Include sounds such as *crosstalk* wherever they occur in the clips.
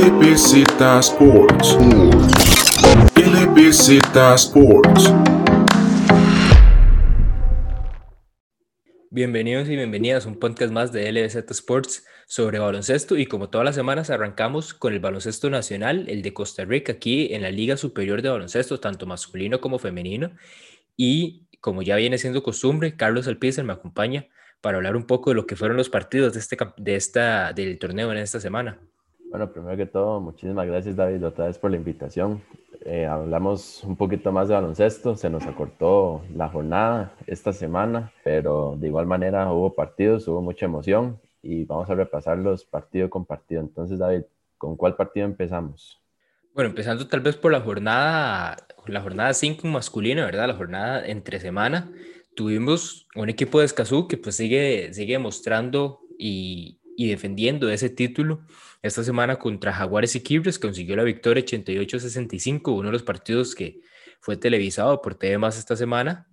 LBZ Sports. LBZ Sports. Bienvenidos y bienvenidas a un podcast más de LBZ Sports sobre baloncesto y como todas las semanas arrancamos con el baloncesto nacional, el de Costa Rica, aquí en la Liga Superior de Baloncesto, tanto masculino como femenino. Y como ya viene siendo costumbre, Carlos Alpizar me acompaña para hablar un poco de lo que fueron los partidos de este, de esta, del torneo en esta semana. Bueno, primero que todo, muchísimas gracias David otra vez por la invitación. Eh, hablamos un poquito más de baloncesto, se nos acortó la jornada esta semana, pero de igual manera hubo partidos, hubo mucha emoción y vamos a repasarlos partido con partido. Entonces, David, ¿con cuál partido empezamos? Bueno, empezando tal vez por la jornada, la jornada 5 masculina, ¿verdad? La jornada entre semana. Tuvimos un equipo de Escazú que pues sigue, sigue mostrando y, y defendiendo ese título esta semana contra Jaguares y Quibres, consiguió la victoria 88-65, uno de los partidos que fue televisado por TV Más esta semana,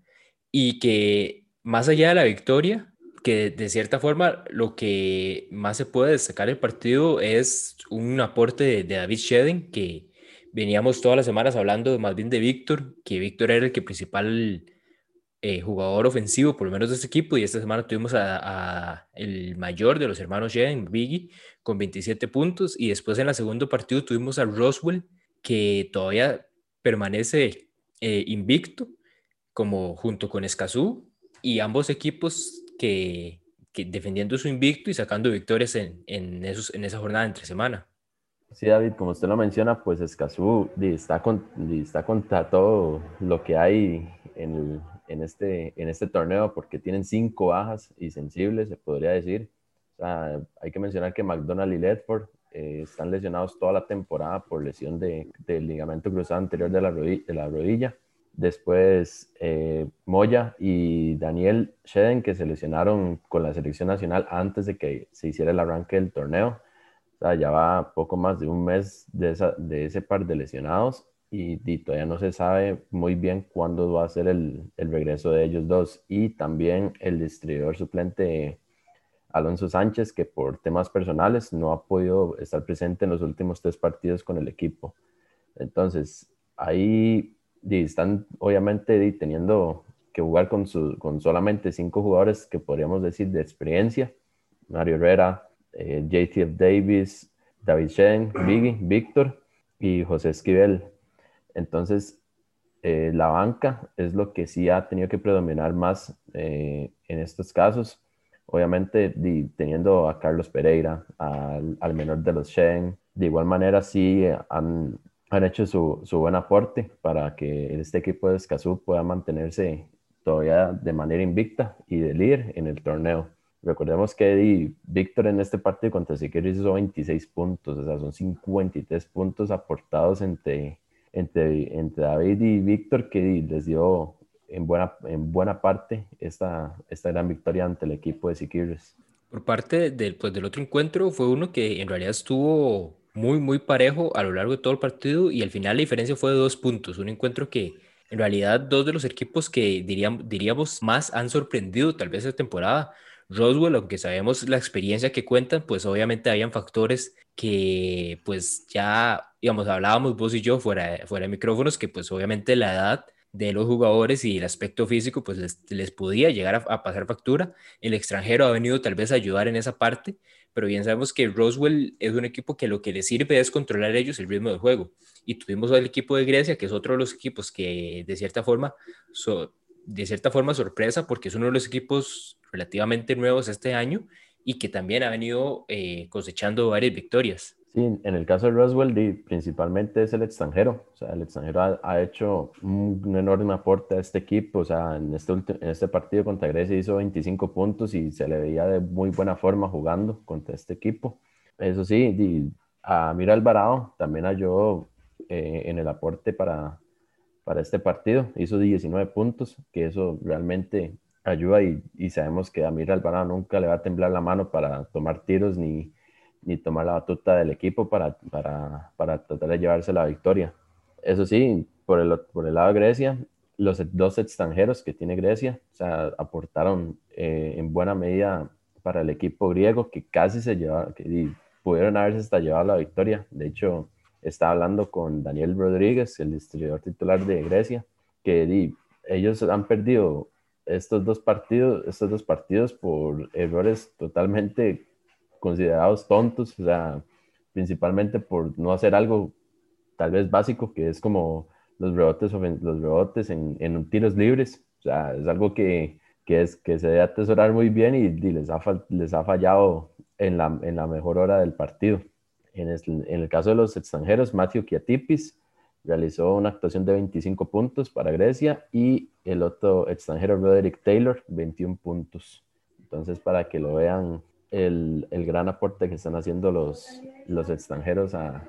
y que más allá de la victoria, que de cierta forma lo que más se puede destacar el partido es un aporte de, David Shedden, que veníamos todas las semanas hablando más bien de Víctor, que Víctor era el que principal eh, jugador ofensivo, por lo menos de este equipo, y esta semana tuvimos a, el mayor de los hermanos Shedden, Biggie, con 27 puntos y después en el segundo partido tuvimos a Roswell que todavía permanece eh, invicto como junto con Escazú y ambos equipos que, defendiendo su invicto y sacando victorias en, en, esos, en esa jornada entre semana. Sí, David, como usted lo menciona, pues Escazú está, con, está contra todo lo que hay en, en, este, en este torneo porque tienen cinco bajas y sensibles, se podría decir hay que mencionar que McDonald y Ledford eh, están lesionados toda la temporada por lesión de, del ligamento cruzado anterior de la, rodilla, de la rodilla. Después eh, Moya y Daniel Sheden, que se lesionaron con la selección nacional antes de que se hiciera el arranque del torneo. O sea, ya va poco más de un mes de ese par de lesionados y, todavía no se sabe muy bien cuándo va a ser el, el regreso de ellos dos. Y también el distribuidor suplente Alonso Sánchez, que por temas personales no ha podido estar presente en los últimos tres partidos con el equipo. Entonces, ahí están obviamente teniendo que jugar con, con solamente cinco jugadores que podríamos decir de experiencia. Mario Herrera, eh, JTF Davis, David Shen, Biggie, Víctor y José Esquivel. Entonces, eh, la banca es lo que sí ha tenido que predominar más eh, en estos casos obviamente teniendo a Carlos Pereira, al, menor de los Shen, de igual manera sí han, han hecho su, su, buen aporte para que este equipo de Escazú pueda mantenerse todavía de manera invicta y de líder en el torneo. Recordemos que Víctor en este partido contra Siqueiros hizo 26 puntos, o sea, son 53 puntos aportados entre, entre, entre David y Víctor que les dio en buena, en buena parte esta, esta gran victoria ante el equipo de Siquirres. Por parte del, pues, del otro encuentro fue uno que en realidad estuvo muy, muy parejo a lo largo de todo el partido y al final la diferencia fue de dos puntos. Un encuentro que en realidad dos de los equipos que diríamos, diríamos más han sorprendido tal vez esta temporada. Roswell, aunque sabemos la experiencia que cuentan, pues obviamente habían factores que pues ya, digamos, hablábamos vos y yo fuera, fuera de micrófonos, que pues obviamente la edad de los jugadores y el aspecto físico, pues les, podía llegar a, pasar factura. El extranjero ha venido tal vez a ayudar en esa parte, pero bien sabemos que Roswell es un equipo que lo que le sirve es controlar ellos el ritmo del juego. Y tuvimos al equipo de Grecia, que es otro de los equipos que de cierta forma, de cierta forma sorpresa, porque es uno de los equipos relativamente nuevos este año y que también ha venido eh, cosechando varias victorias. Sí, en el caso de Roswell, principalmente es el extranjero. O sea, el extranjero ha, hecho un, enorme aporte a este equipo. O sea, en este, en este partido contra Grecia hizo 25 puntos y se le veía de muy buena forma jugando contra este equipo. Eso sí, a Mira Alvarado también ayudó eh, en el aporte para, para este partido. Hizo 19 puntos, que eso realmente ayuda y, y sabemos que a Mira Alvarado nunca le va a temblar la mano para tomar tiros ni ni tomar la batuta del equipo para, para, para tratar de llevarse la victoria. Eso sí, por el, por el lado de Grecia, los dos extranjeros que tiene Grecia o sea, aportaron eh, en buena medida para el equipo griego que casi se lleva, que pudieron haberse hasta llevado la victoria. De hecho, estaba hablando con Daniel Rodríguez, el distribuidor titular de Grecia, que ellos han perdido estos dos partidos, estos dos partidos por errores totalmente considerados tontos, o sea, principalmente por no hacer algo tal vez básico, que es como los rebotes, los rebotes en, en tiros libres, o sea, es algo que, que, es, que se debe atesorar muy bien y, les, ha, les ha fallado en la, en la mejor hora del partido. En el, en el caso de los extranjeros, Matthew Kiatipis realizó una actuación de 25 puntos para Grecia y el otro extranjero, Roderick Taylor, 21 puntos. Entonces, para que lo vean, el, el gran aporte que están haciendo los, los extranjeros a,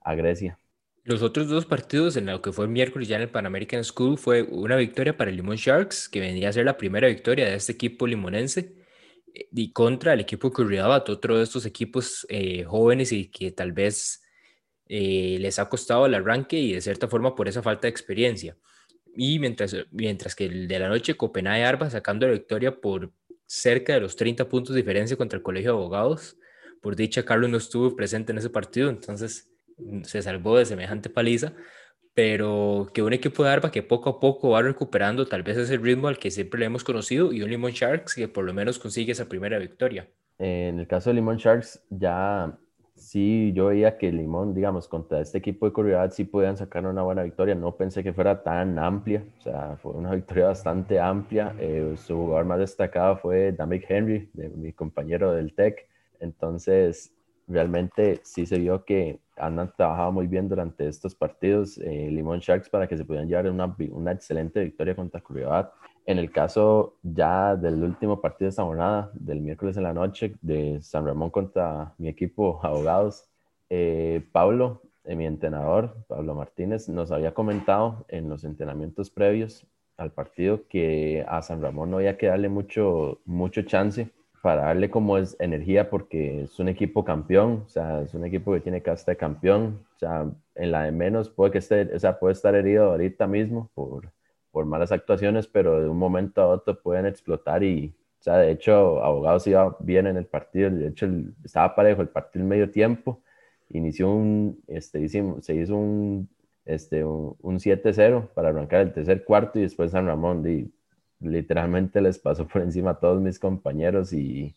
a Grecia. Los otros dos partidos en lo que fue el miércoles ya en el Pan American School fue una victoria para el Limón Sharks, que vendría a ser la primera victoria de este equipo limonense, y contra el equipo Curridabat, otro de estos equipos eh, jóvenes y que tal vez eh, les ha costado el arranque y de cierta forma por esa falta de experiencia. Y mientras, mientras que el de la noche, Copenhague Arba sacando la victoria por cerca de los 30 puntos de diferencia contra el Colegio de Abogados. Por dicha, Carlos no estuvo presente en ese partido, entonces se salvó de semejante paliza, pero que un equipo de Arba que poco a poco va recuperando tal vez ese ritmo al que siempre le hemos conocido y un Limón Sharks que por lo menos consigue esa primera victoria. En el caso de Limón Sharks ya sí yo veía que Limón, digamos, contra este equipo de Corriedad sí podían sacar una buena victoria. No pensé que fuera tan amplia, o sea, fue una *laughs* victoria bastante amplia. Eh, su jugador más destacado fue Damick Henry, mi compañero del TEC. Entonces, realmente sí se vio que han trabajado muy bien durante estos partidos eh, Limón Sharks para que se pudieran llevar una, una excelente victoria contra Curiosidad. En el caso ya del último partido de esta jornada, del miércoles en la noche, de San Ramón contra mi equipo Abogados, eh, Pablo, eh, mi entrenador, Pablo Martínez, nos había comentado en los entrenamientos previos al partido que a San Ramón no había que darle mucho, mucho chance para darle como es energía porque es un equipo campeón, o sea, es un equipo que tiene casta de campeón, o sea, en la de menos puede que esté, o sea, puede estar herido ahorita mismo por, por malas actuaciones, pero de un momento a otro pueden explotar y, o sea, de hecho, Abogados iba bien en el partido, de hecho, estaba parejo el partido en medio tiempo, inició un, este, se hizo un, este, un, un 7-0 para arrancar el tercer cuarto y después San Ramón, y literalmente les pasó por encima a todos mis compañeros y,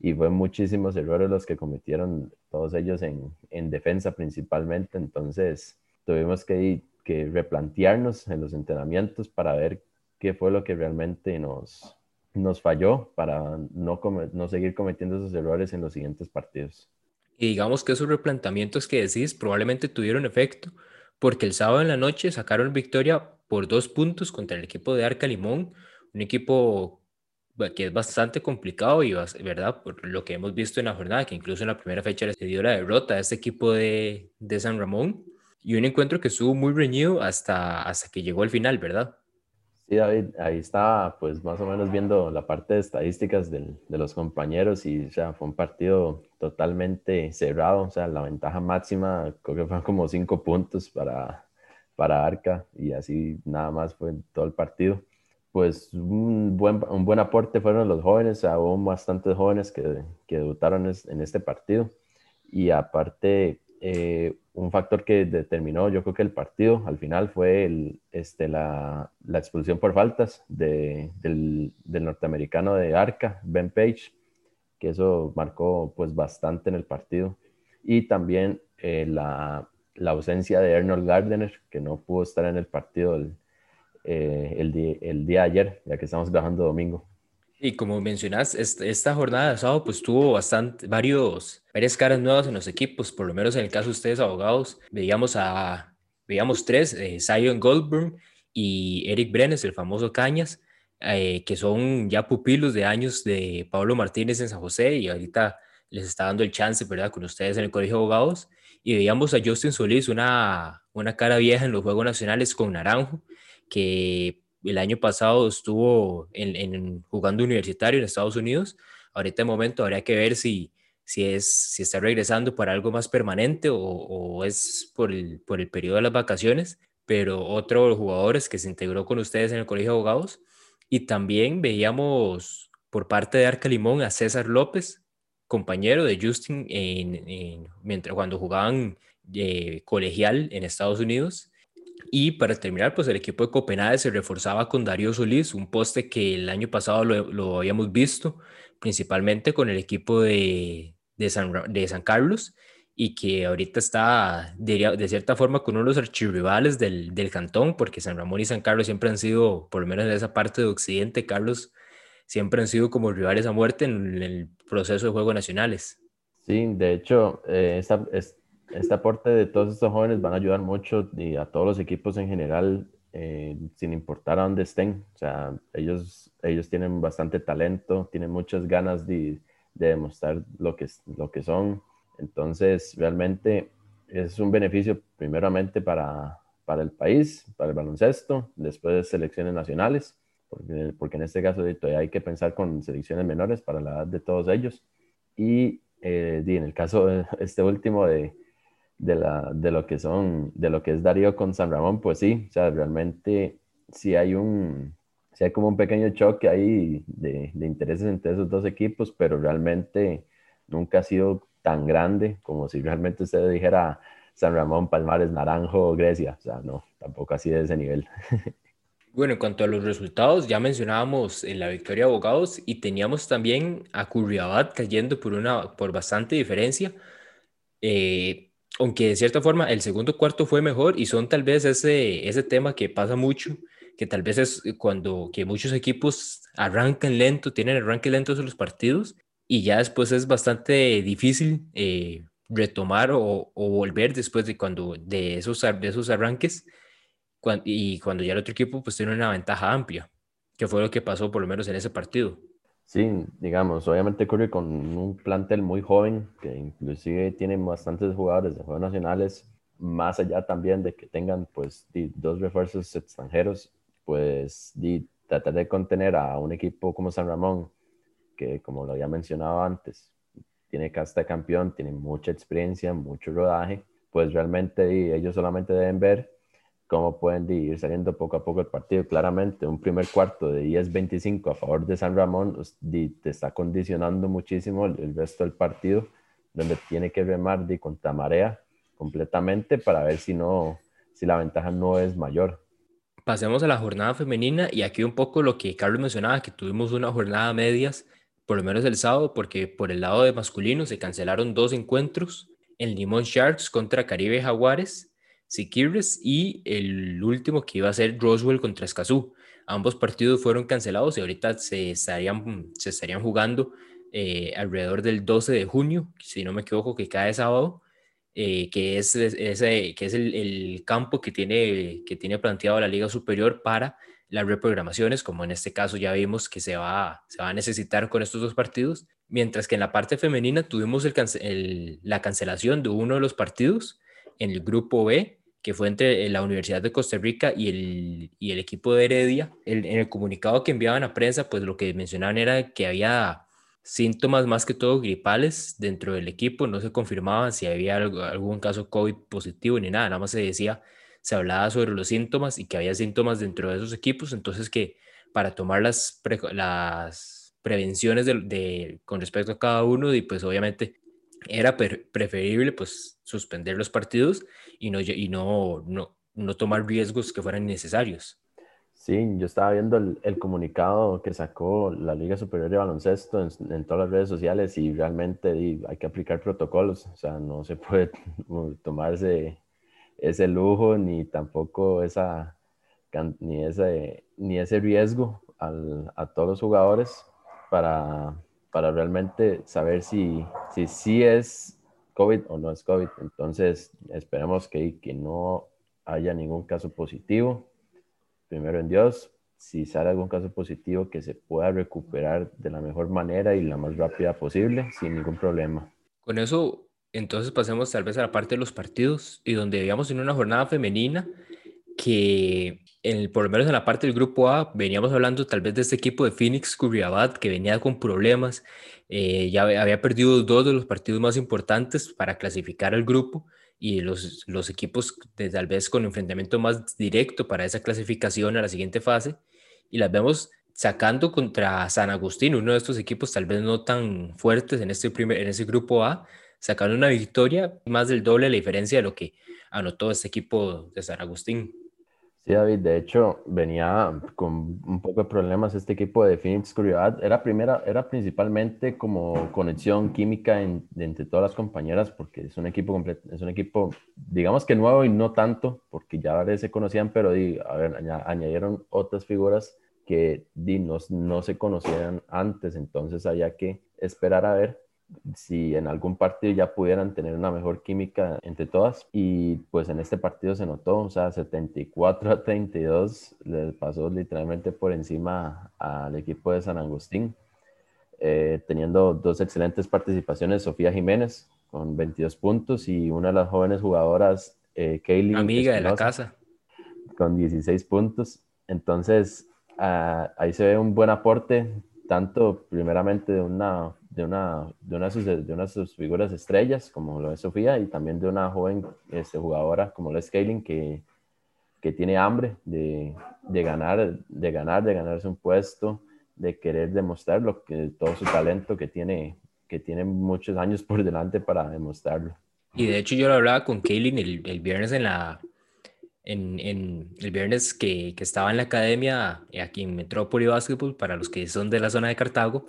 y fue muchísimos errores los que cometieron todos ellos en, en defensa principalmente. Entonces tuvimos que, replantearnos en los entrenamientos para ver qué fue lo que realmente nos, nos falló para no, no seguir cometiendo esos errores en los siguientes partidos. Y digamos que esos replanteamientos que decís probablemente tuvieron efecto porque el sábado en la noche sacaron victoria por dos puntos contra el equipo de Arca Limón, un equipo que es bastante complicado y, ¿verdad? Por lo que hemos visto en la jornada, que incluso en la primera fecha se dio la derrota a este equipo de, de San Ramón y un encuentro que estuvo muy reñido hasta, hasta que llegó al final, ¿verdad? Sí, David, ahí está, pues más o menos viendo la parte de estadísticas del, de los compañeros y o sea, fue un partido totalmente cerrado, o sea, la ventaja máxima creo que fueron como cinco puntos para, para Arca y así nada más fue todo el partido pues un buen, un buen aporte fueron los jóvenes, hubo bastantes jóvenes que, que debutaron en este partido. Y aparte eh, un factor que determinó yo creo que el partido al final fue este, la, la expulsión por faltas de, del, norteamericano de Arca, Ben Page, que eso marcó pues bastante en el partido. Y también eh, la, la, ausencia de Arnold Gardner que no pudo estar en el partido eh, el, día, el día de ayer, ya que estamos grabando domingo. Y como mencionas, esta jornada de sábado pues tuvo bastante, varios, varias caras nuevas en los equipos, por lo menos en el caso de ustedes abogados, veíamos a, veíamos tres, eh, Zion Goldberg y Eric Brenes, el famoso Cañas, eh, que son ya pupilos de años de Pablo Martínez en San José y ahorita les está dando el chance, ¿verdad?, con ustedes en el Colegio de Abogados. Y veíamos a Justin Solís, una, una cara vieja en los Juegos Nacionales con Naranjo, que el año pasado estuvo en, jugando universitario en Estados Unidos. Ahorita de momento habría que ver si, si, es, si está regresando para algo más permanente o, es por el, por el periodo de las vacaciones. Pero otro de los jugadores que se integró con ustedes en el Colegio de Abogados. Y también veíamos por parte de Arca Limón a César López, compañero de Justin en, mientras cuando jugaban eh, colegial en Estados Unidos. Y para terminar, pues el equipo de Copenhague se reforzaba con Darío Solís, un poste que el año pasado lo, lo habíamos visto, principalmente con el equipo de, de, San, de San Carlos, y que ahorita está de, de, cierta forma con uno de los archirrivales del, del cantón, porque San Ramón y San Carlos siempre han sido, por lo menos en esa parte de Occidente, Carlos, siempre han sido como rivales a muerte en el proceso de Juegos Nacionales. Sí, de hecho, eh, esta, este aporte de todos estos jóvenes van a ayudar mucho y a todos los equipos en general, eh, sin importar a dónde estén. O sea, ellos, ellos tienen bastante talento, tienen muchas ganas de, de demostrar lo que, lo que son. Entonces, realmente es un beneficio primeramente para, para el país, para el baloncesto, después de selecciones nacionales porque, porque en este caso todavía hay que pensar con selecciones menores para la edad de todos ellos. Y, eh, en el caso de este último de, de, la, de, lo que son, de lo que es Darío con San Ramón, pues sí, o sea, realmente sí hay un, sí hay como un pequeño choque ahí de, de intereses entre esos dos equipos, pero realmente nunca ha sido tan grande como si realmente usted dijera San Ramón, Palmares, Naranjo, Grecia. O sea, no, tampoco así de ese nivel. Bueno, en cuanto a los resultados, ya mencionábamos en la victoria de Abogados y teníamos también a Curriabat cayendo por, una, por bastante diferencia. Eh, aunque de cierta forma el segundo cuarto fue mejor y son tal vez ese, ese tema que pasa mucho, que tal vez es cuando que muchos equipos arrancan lento, tienen arranque lentos en los partidos y ya después es bastante difícil eh, retomar o, volver después de cuando de esos, de esos arranques y cuando ya el otro equipo pues tiene una ventaja amplia, que fue lo que pasó por lo menos en ese partido. Sí, digamos, obviamente Curry con un plantel muy joven, que inclusive tiene bastantes jugadores de Juegos Nacionales, más allá también de que tengan pues dos refuerzos extranjeros, pues tratar de contener a un equipo como San Ramón, que como lo había mencionado antes, tiene casta campeón, tiene mucha experiencia, mucho rodaje, pues realmente ellos solamente deben ver cómo pueden ir saliendo poco a poco el partido. Claramente, un primer cuarto de 10-25 a favor de San Ramón te está condicionando muchísimo el, resto del partido, donde tiene que remar de contra marea completamente para ver si, no, si la ventaja no es mayor. Pasemos a la jornada femenina y aquí un poco lo que Carlos mencionaba, que tuvimos una jornada medias, por lo menos el sábado, porque por el lado de masculino se cancelaron dos encuentros, el Limón Sharks contra Caribe Jaguares Siquirres y el último que iba a ser Roswell contra Escazú. Ambos partidos fueron cancelados y ahorita se estarían, se estarían jugando eh, alrededor del 12 de junio, si no me equivoco, que cae sábado, eh, que es, ese, que es el, campo que tiene, que tiene planteado la Liga Superior para las reprogramaciones, como en este caso ya vimos que se va, se va a necesitar con estos dos partidos, mientras que en la parte femenina tuvimos la cancelación de uno de los partidos en el grupo B, que fue entre la Universidad de Costa Rica y el, y el equipo de Heredia. en el comunicado que enviaban a prensa, pues lo que mencionaban era que había síntomas más que todo gripales dentro del equipo, no se confirmaba si había algún caso COVID positivo ni nada, nada más se decía, se hablaba sobre los síntomas y que había síntomas dentro de esos equipos, entonces que para tomar las, las prevenciones de, con respecto a cada uno y pues obviamente era preferible pues suspender los partidos y no, y no, no, no tomar riesgos que fueran necesarios. Sí, yo estaba viendo el, el, comunicado que sacó la Liga Superior de Baloncesto en, en todas las redes sociales y realmente hay que aplicar protocolos, o sea, no se puede *laughs* tomarse ese lujo ni tampoco esa, ni ese, ni ese riesgo al, a todos los jugadores para, para realmente saber si, si sí es COVID o no es COVID. Entonces, esperemos que, que no haya ningún caso positivo. Primero en Dios, si sale algún caso positivo, que se pueda recuperar de la mejor manera y la más rápida posible, sin ningún problema. Con eso, entonces pasemos tal vez a la parte de los partidos y donde veíamos en una jornada femenina que en, por lo menos en la parte del grupo A veníamos hablando tal vez de este equipo de Phoenix Curriabat que venía con problemas, eh, ya había perdido dos de los partidos más importantes para clasificar al grupo y los, los equipos de, tal vez con enfrentamiento más directo para esa clasificación a la siguiente fase y las vemos sacando contra San Agustín, uno de estos equipos tal vez no tan fuertes en, este primer, en ese grupo A, sacando una victoria más del doble la diferencia de lo que anotó este equipo de San Agustín. Sí, David, de hecho venía con un poco de problemas este equipo de Phoenix Curiosidad. Era, primera, era principalmente como conexión química entre todas las compañeras, porque es un equipo completo, es un equipo, digamos que nuevo y no tanto, porque ya se conocían, pero a ver, añadieron otras figuras que no, no se conocían antes, entonces había que esperar a ver si en algún partido ya pudieran tener una mejor química entre todas. Y pues en este partido se notó, o sea, 74 a 32 les pasó literalmente por encima al equipo de San Agustín, eh, teniendo dos excelentes participaciones, Sofía Jiménez con 22 puntos y una de las jóvenes jugadoras, eh, Kaylee. Amiga de la casa. Con 16 puntos. Entonces, ah, ahí se ve un buen aporte, tanto primeramente de una de una, de una, de una de sus figuras estrellas, como lo es Sofía, y también de una joven este, jugadora como lo es Kaylin, que, que tiene hambre de, de, ganar, de ganar, de ganarse un puesto, de querer demostrar lo que, todo su talento que tiene, que tiene muchos años por delante para demostrarlo. Y de hecho yo lo hablaba con Kaylin el, el viernes en la, en, en, el viernes que, que, estaba en la academia aquí en Metrópoli Basketball, para los que son de la zona de Cartago,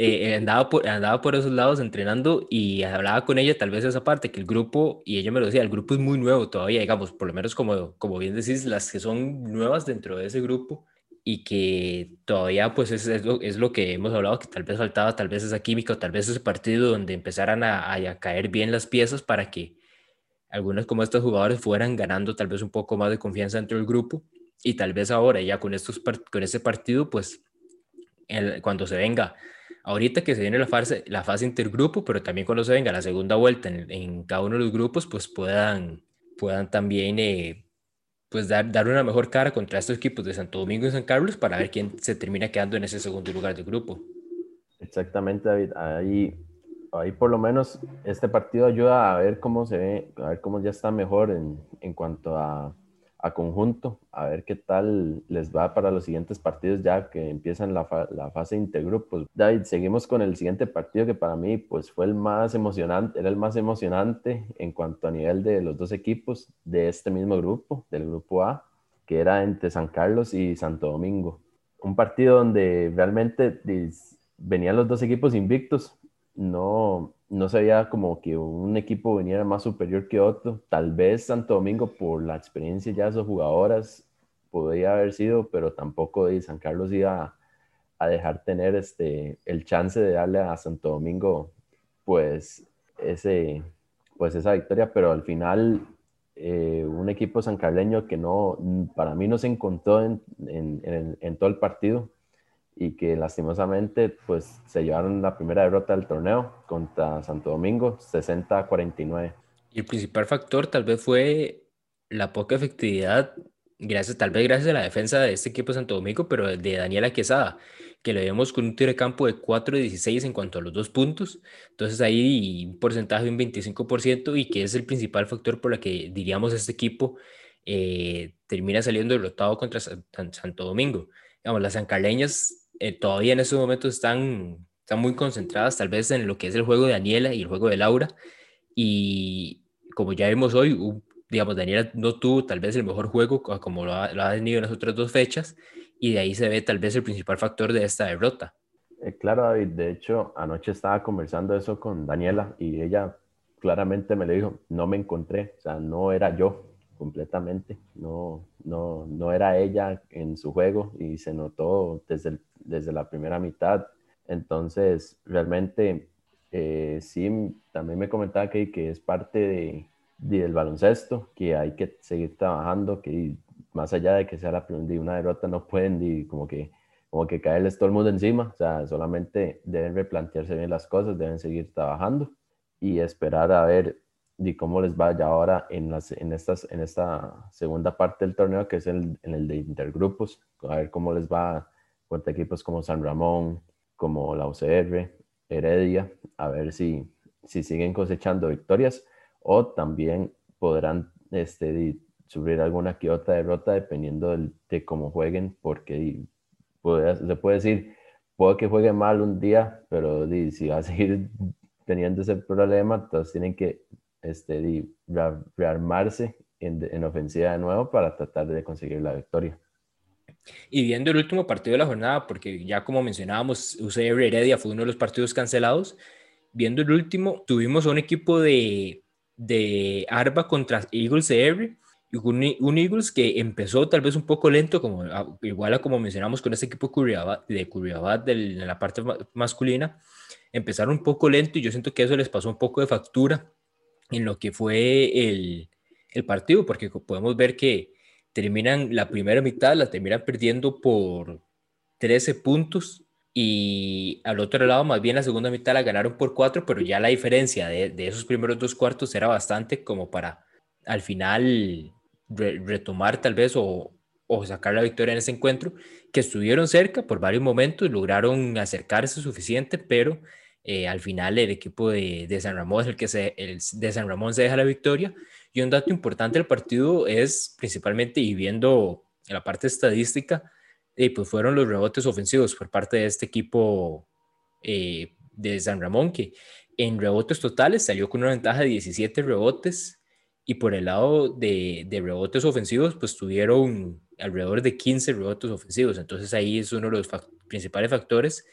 eh, andaba, por, andaba por esos lados entrenando y hablaba con ella tal vez esa parte, que el grupo, y ella me lo decía, el grupo es muy nuevo todavía, digamos, por lo menos como, como bien decís, las que son nuevas dentro de ese grupo y que todavía pues es, es, lo, es lo que hemos hablado, que tal vez faltaba tal vez esa química o tal vez ese partido donde empezaran a, a caer bien las piezas para que algunos como estos jugadores fueran ganando tal vez un poco más de confianza dentro del grupo y tal vez ahora ya con, estos, con este partido pues el, cuando se venga ahorita que se viene la fase, la fase intergrupo, pero también cuando se venga la segunda vuelta en, cada uno de los grupos, pues puedan, puedan también eh, pues dar, dar una mejor cara contra estos equipos de Santo Domingo y San Carlos para ver quién se termina quedando en ese segundo lugar del grupo. Exactamente, David. Ahí, ahí por lo menos este partido ayuda a ver cómo se ve, a ver cómo ya está mejor en, en cuanto a a conjunto, a ver qué tal les va para los siguientes partidos ya que empiezan la, la fase intergrupos. David, seguimos con el siguiente partido que para mí pues fue el más emocionante, era el más emocionante en cuanto a nivel de los dos equipos de este mismo grupo, del grupo A, que era entre San Carlos y Santo Domingo. Un partido donde realmente venían los dos equipos invictos, no, no se veía como que un equipo viniera más superior que otro. Tal vez Santo Domingo, por la experiencia ya de sus jugadoras, podría haber sido, pero tampoco de San Carlos iba a, dejar tener este, el chance de darle a Santo Domingo pues, ese, pues esa victoria, pero al final eh, un equipo sancarleño que no, para mí no se encontró en, en todo el partido y que lastimosamente pues se llevaron la primera derrota del torneo contra Santo Domingo, 60 a 49. Y el principal factor tal vez fue la poca efectividad, gracias, tal vez gracias a la defensa de este equipo de Santo Domingo, pero de Daniela Quesada, que lo vemos con un tiro de campo de 4 de 16 en cuanto a los dos puntos. Entonces ahí un porcentaje de un 25% y que es el principal factor por el que diríamos este equipo eh, termina saliendo derrotado contra Santo Domingo. Digamos, las sancaleñas eh, todavía en estos momentos están, están muy concentradas tal vez en lo que es el juego de Daniela y el juego de Laura. Y como ya vimos hoy, digamos, Daniela no tuvo tal vez el mejor juego como lo ha, lo ha, tenido en las otras dos fechas y de ahí se ve tal vez el principal factor de esta derrota. Eh, claro, David, de hecho, anoche estaba conversando eso con Daniela y ella claramente me le dijo, no me encontré, o sea, no era yo completamente, no, no, no era ella en su juego y se notó desde el desde la primera mitad. Entonces, realmente, eh, sí, también me comentaba que, que es parte de, del baloncesto, que hay que seguir trabajando, que más allá de que sea la una derrota, no pueden como que, como que caerles todo el mundo encima, o sea, solamente deben replantearse bien las cosas, deben seguir trabajando y esperar a ver de cómo les va ya ahora en, las, en, estas, en esta segunda parte del torneo, que es el, en el de intergrupos, a ver cómo les va contra equipos como San Ramón, como la UCR, Heredia, a ver si, si siguen cosechando victorias o también podrán este, sufrir alguna que otra derrota dependiendo de cómo jueguen, porque se puede decir, puede que juegue mal un día, pero si va a *laughs* seguir teniendo ese problema, entonces tienen que este, rearmarse en, en ofensiva de nuevo para tratar de conseguir la victoria. Y viendo el último partido de la jornada, porque ya como mencionábamos, UCR Heredia fue uno de los partidos cancelados, viendo el último, tuvimos un equipo de, de Arba contra Eagles CR, un, un, Eagles que empezó tal vez un poco lento, como, igual a como mencionamos con ese equipo de Curiabad de la parte masculina, empezaron un poco lento y yo siento que eso les pasó un poco de factura en lo que fue el, el partido, porque podemos ver que terminan la primera mitad, la terminan perdiendo por 13 puntos y al otro lado, más bien la segunda mitad la ganaron por 4, pero ya la diferencia de, de esos primeros dos cuartos era bastante como para al final retomar tal vez o, o sacar la victoria en ese encuentro, que estuvieron cerca por varios momentos, lograron acercarse suficiente, pero eh, al final el equipo de, de, San Ramón es el que se, el de San Ramón se deja la victoria y un dato importante del partido es principalmente, y viendo la parte estadística, eh, pues fueron los rebotes ofensivos por parte de este equipo eh, de San Ramón, que en rebotes totales salió con una ventaja de 17 rebotes y por el lado de, de rebotes ofensivos, pues tuvieron alrededor de 15 rebotes ofensivos. Entonces ahí es uno de los principales factores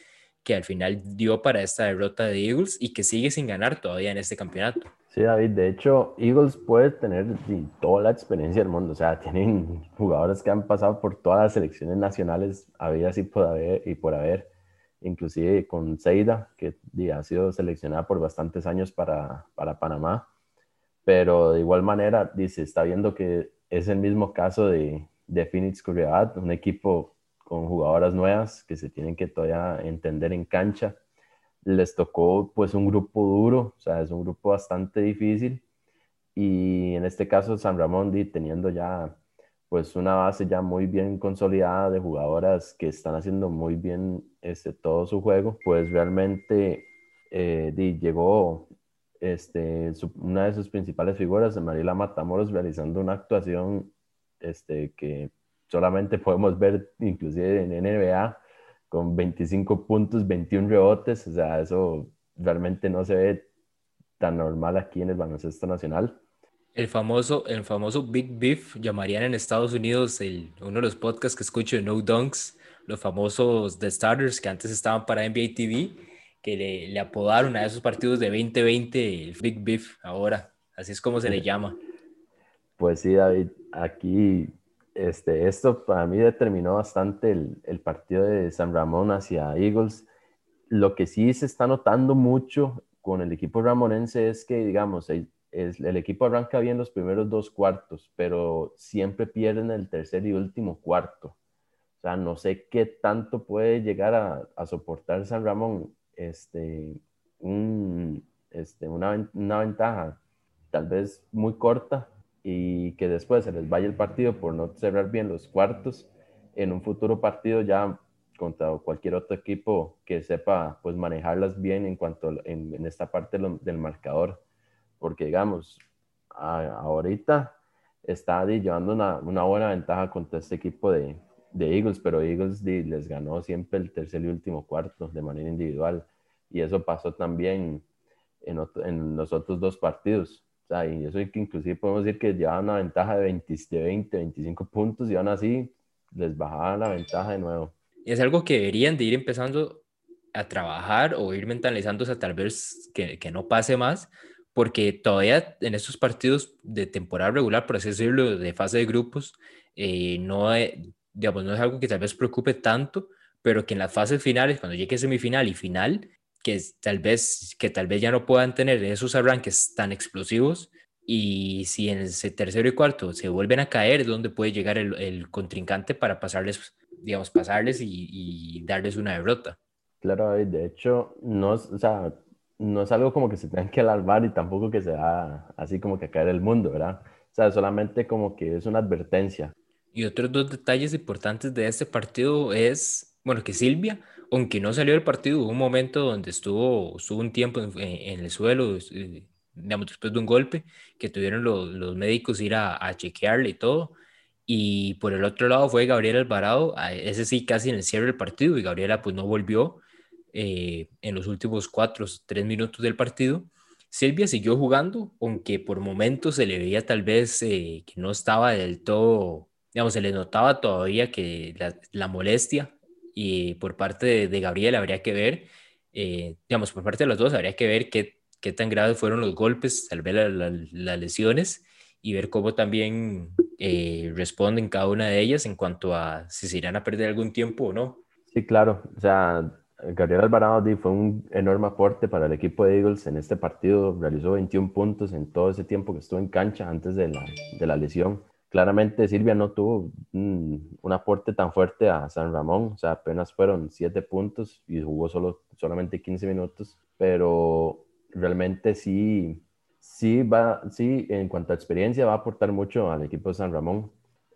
que al final dio para esta derrota de Eagles y que sigue sin ganar todavía en este campeonato. Sí, David, de hecho, Eagles puede tener toda la experiencia del mundo, o sea, tienen jugadores que han pasado por todas las selecciones nacionales, había así por haber y por haber, inclusive con Seida, que ha sido seleccionada por bastantes años para, para Panamá, pero de igual manera, dice, está viendo que es el mismo caso de, de Phoenix Courier, un equipo con jugadoras nuevas que se tienen que todavía entender en cancha. Les tocó pues un grupo duro, o sea, es un grupo bastante difícil y en este caso San Ramón teniendo ya pues una base ya muy bien consolidada de jugadoras que están haciendo muy bien este, todo su juego, pues realmente eh, llegó este, una de sus principales figuras, Mariela Matamoros, realizando una actuación este, que solamente podemos ver inclusive en NBA con 25 puntos, 21 rebotes, o sea, eso realmente no se ve tan normal aquí en el baloncesto nacional. El famoso, el famoso Big Beef, llamarían en Estados Unidos el, uno de los podcasts que escucho de No Dunks, los famosos The Starters que antes estaban para NBA TV, que le, le apodaron a esos partidos de 2020 el Big Beef ahora, así es como se le llama. Pues sí, David, aquí este, esto para mí determinó bastante el, partido de San Ramón hacia Eagles. Lo que sí se está notando mucho con el equipo ramonense es que, digamos, el, el equipo arranca bien los primeros dos cuartos, pero siempre pierden el tercer y último cuarto. O sea, no sé qué tanto puede llegar a, soportar San Ramón este, este, una, una ventaja tal vez muy corta y que después se les vaya el partido por no cerrar bien los cuartos en un futuro partido ya contra cualquier otro equipo que sepa pues manejarlas bien en cuanto en, en esta parte del marcador. Porque digamos ahorita está llevando una, una, buena ventaja contra este equipo de, de Eagles pero Eagles les ganó siempre el tercer y último cuarto de manera individual. Y eso pasó también en, en los otros dos partidos o sea, y eso que inclusive podemos decir que llevaban una ventaja de 20, de 20, 25 puntos y aún así les bajaban la ventaja de nuevo. Y es algo que deberían de ir empezando a trabajar o ir mentalizándose tal vez que, que no pase más, porque todavía en estos partidos de temporada regular, por así decirlo, de fase de grupos, eh, no, digamos, no es algo que tal vez preocupe tanto, pero que en las fases finales, cuando llegue semifinal y final, que tal vez, que tal vez ya no puedan tener esos arranques tan explosivos y si en ese tercero y cuarto se vuelven a caer, ¿dónde puede llegar el, el contrincante para pasarles, digamos, pasarles y, y, darles una derrota? Claro, de hecho, no, o sea, no es algo como que se tengan que alarmar y tampoco que se va así como que a caer el mundo, ¿verdad? O sea, solamente como que es una advertencia. Y otros dos detalles importantes de este partido es, bueno, que Silvia aunque no salió del partido, hubo un momento donde estuvo, estuvo un tiempo en, en el suelo, digamos, después de un golpe, que tuvieron los, los médicos ir a, a, chequearle y todo, Y por el otro lado fue Gabriel Alvarado, ese sí casi en el cierre del partido, y Gabriela pues no volvió eh, en los últimos cuatro tres minutos del partido. Silvia siguió jugando, aunque por momentos se le veía tal vez eh, que no estaba del todo, digamos, se le notaba todavía que la, molestia y por parte de, Gabriel habría que ver, eh, digamos, por parte de los dos habría que ver qué, qué tan graves fueron los golpes, tal vez las lesiones y ver cómo también eh, responden cada una de ellas en cuanto a si se irán a perder algún tiempo o no. Sí, claro. O sea, Gabriel Alvarado fue un enorme aporte para el equipo de Eagles en este partido. Realizó 21 puntos en todo ese tiempo que estuvo en cancha antes de la, de la lesión. Claramente Silvia no tuvo un, aporte tan fuerte a San Ramón, o sea, apenas fueron 7 puntos y jugó solo, solamente 15 minutos, pero realmente sí, sí va, sí, en cuanto a experiencia va a aportar mucho al equipo de San Ramón.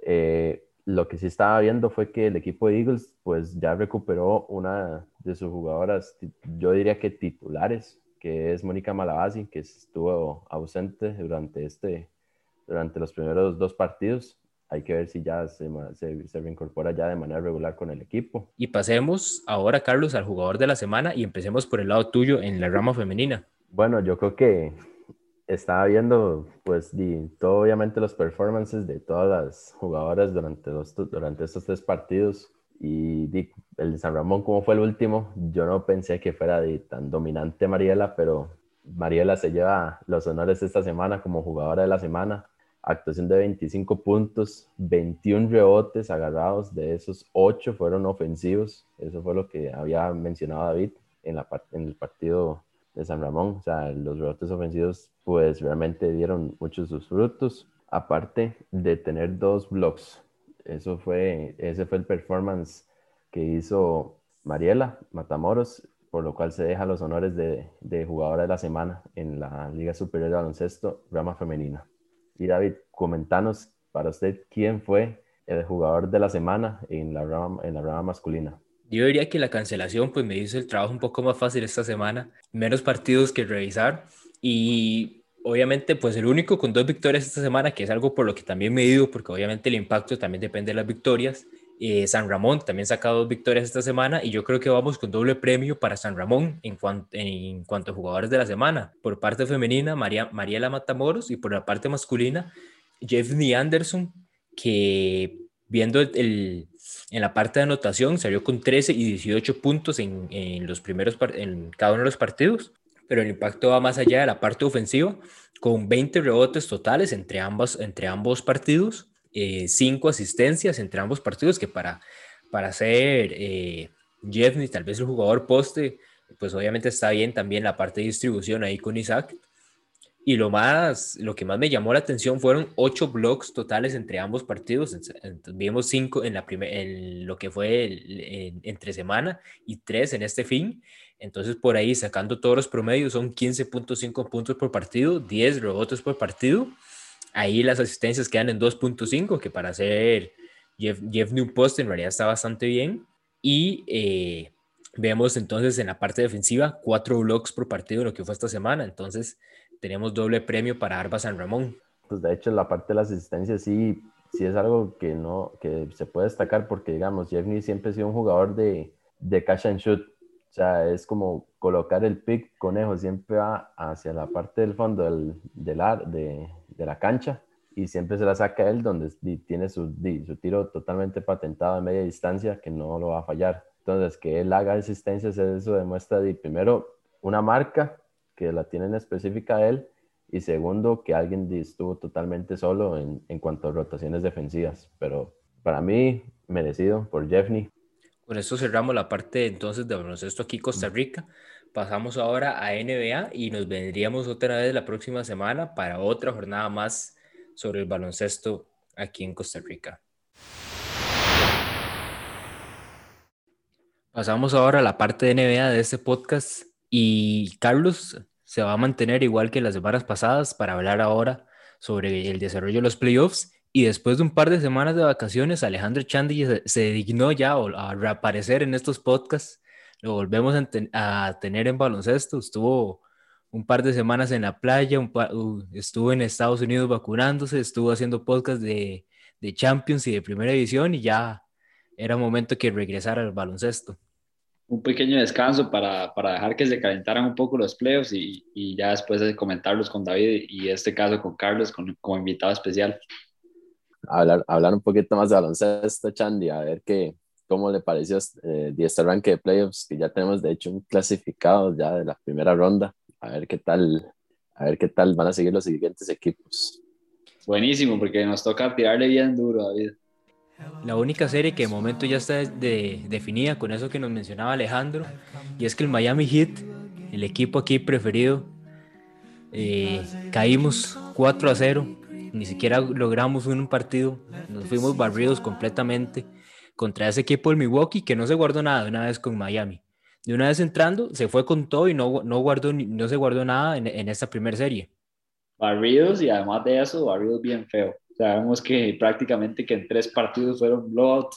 Eh, lo que sí estaba viendo fue que el equipo de Eagles pues ya recuperó una de sus jugadoras, yo diría que titulares, que es Mónica Malabasi, que estuvo ausente durante, este, durante los primeros dos partidos. Hay que ver si ya se, se, se, reincorpora ya de manera regular con el equipo. Y pasemos ahora, Carlos, al jugador de la semana y empecemos por el lado tuyo en la rama femenina. Bueno, yo creo que estaba viendo, pues, todo, obviamente los performances de todas las jugadoras durante, los, durante estos tres partidos y el de San Ramón, como fue el último, yo no pensé que fuera de tan dominante Mariela, pero Mariela se lleva los honores esta semana como jugadora de la semana. Actuación de 25 puntos, 21 rebotes agarrados, de esos 8 fueron ofensivos. Eso fue lo que había mencionado David en, el partido de San Ramón. O sea, los rebotes ofensivos pues realmente dieron muchos sus frutos, aparte de tener dos blocks. Eso fue, ese fue el performance que hizo Mariela Matamoros, por lo cual se deja los honores de, de jugadora de la semana en la Liga Superior de Baloncesto, rama femenina. Y David, comentanos para usted quién fue el jugador de la semana en la rama, en la rama masculina. Yo diría que la cancelación pues me hizo el trabajo un poco más fácil esta semana, menos partidos que revisar y obviamente pues el único con dos victorias esta semana, que es algo por lo que también me ido, porque obviamente el impacto también depende de las victorias. Eh, San Ramón también saca dos victorias esta semana y yo creo que vamos con doble premio para San Ramón en, cuanto, en, cuanto a jugadores de la semana. Por parte femenina, María, Mariela Matamoros y por la parte masculina, Jeffney Anderson, que viendo el, en la parte de anotación salió con 13 y 18 puntos en, en los primeros en cada uno de los partidos, pero el impacto va más allá de la parte ofensiva, con 20 rebotes totales entre, ambos, entre ambos partidos, 5 eh, asistencias entre ambos partidos, que para, para ser eh, tal vez el jugador poste, pues obviamente está bien también la parte de distribución ahí con Isaac, y lo más, lo que más me llamó la atención fueron ocho blocks totales entre ambos partidos. vimos cinco en, la en lo que fue entre semana y tres en este fin. Entonces, por ahí, sacando todos los promedios, son 15.5 puntos por partido, 10 rebotes por partido. Ahí las asistencias quedan en 2.5, que para hacer Jeff, Jeff Post en realidad está bastante bien. Y eh, vemos entonces en la parte defensiva, cuatro blocks por partido, lo que fue esta semana. Entonces, tenemos doble premio para Arba San Ramón. Pues de hecho la parte de las asistencias sí, sí es algo que, no, que se puede destacar porque digamos, Jeffney siempre ha sido un jugador de, de catch and shoot. O sea, es como colocar el pick conejo, siempre va hacia la parte del fondo del, del de, de, la cancha y siempre se la saca él donde tiene su, su tiro totalmente patentado a media distancia que no lo va a fallar. Entonces, que él haga asistencias, eso demuestra de, primero una marca que la tienen específica él y segundo, que alguien estuvo totalmente solo en, en cuanto a rotaciones defensivas. Pero para mí, merecido por Jeffney. Con esto cerramos la parte entonces de baloncesto aquí Costa Rica. Pasamos ahora a NBA y nos vendríamos otra vez la próxima semana para otra jornada más sobre el baloncesto aquí en Costa Rica. Pasamos ahora a la parte de NBA de este podcast y Carlos, se va a mantener igual que las semanas pasadas para hablar ahora sobre el desarrollo de los playoffs. Y después de un par de semanas de vacaciones, Alejandro Chandy se, dignó ya a reaparecer en estos podcasts. Lo volvemos a, tener en baloncesto. Estuvo un par de semanas en la playa, estuvo en Estados Unidos vacunándose, estuvo haciendo podcast de, de Champions y de Primera División y ya era momento que regresara al baloncesto. Un pequeño descanso para, para dejar que se calentaran un poco los playoffs y, y, ya después de comentarlos con David y este caso con Carlos con, como invitado especial. Hablar, hablar un poquito más de baloncesto, Chandy, a ver qué, cómo le pareció eh, este arranque de playoffs, que ya tenemos de hecho un clasificado ya de la primera ronda, a ver qué tal, a ver qué tal van a seguir los siguientes equipos. Buenísimo, porque nos toca tirarle bien duro, David. La única serie que de momento ya está de, definida con eso que nos mencionaba Alejandro, y es que el Miami Heat, el equipo aquí preferido, eh, caímos 4 a 0, ni siquiera logramos un partido, nos fuimos barridos completamente contra ese equipo del Milwaukee que no se guardó nada de una vez con Miami. De una vez entrando, se fue con todo y no, no, guardó, no se guardó nada en, en esta primera serie. Barridos y además de eso, barridos bien feo. Sabemos que prácticamente que en tres partidos fueron blowout.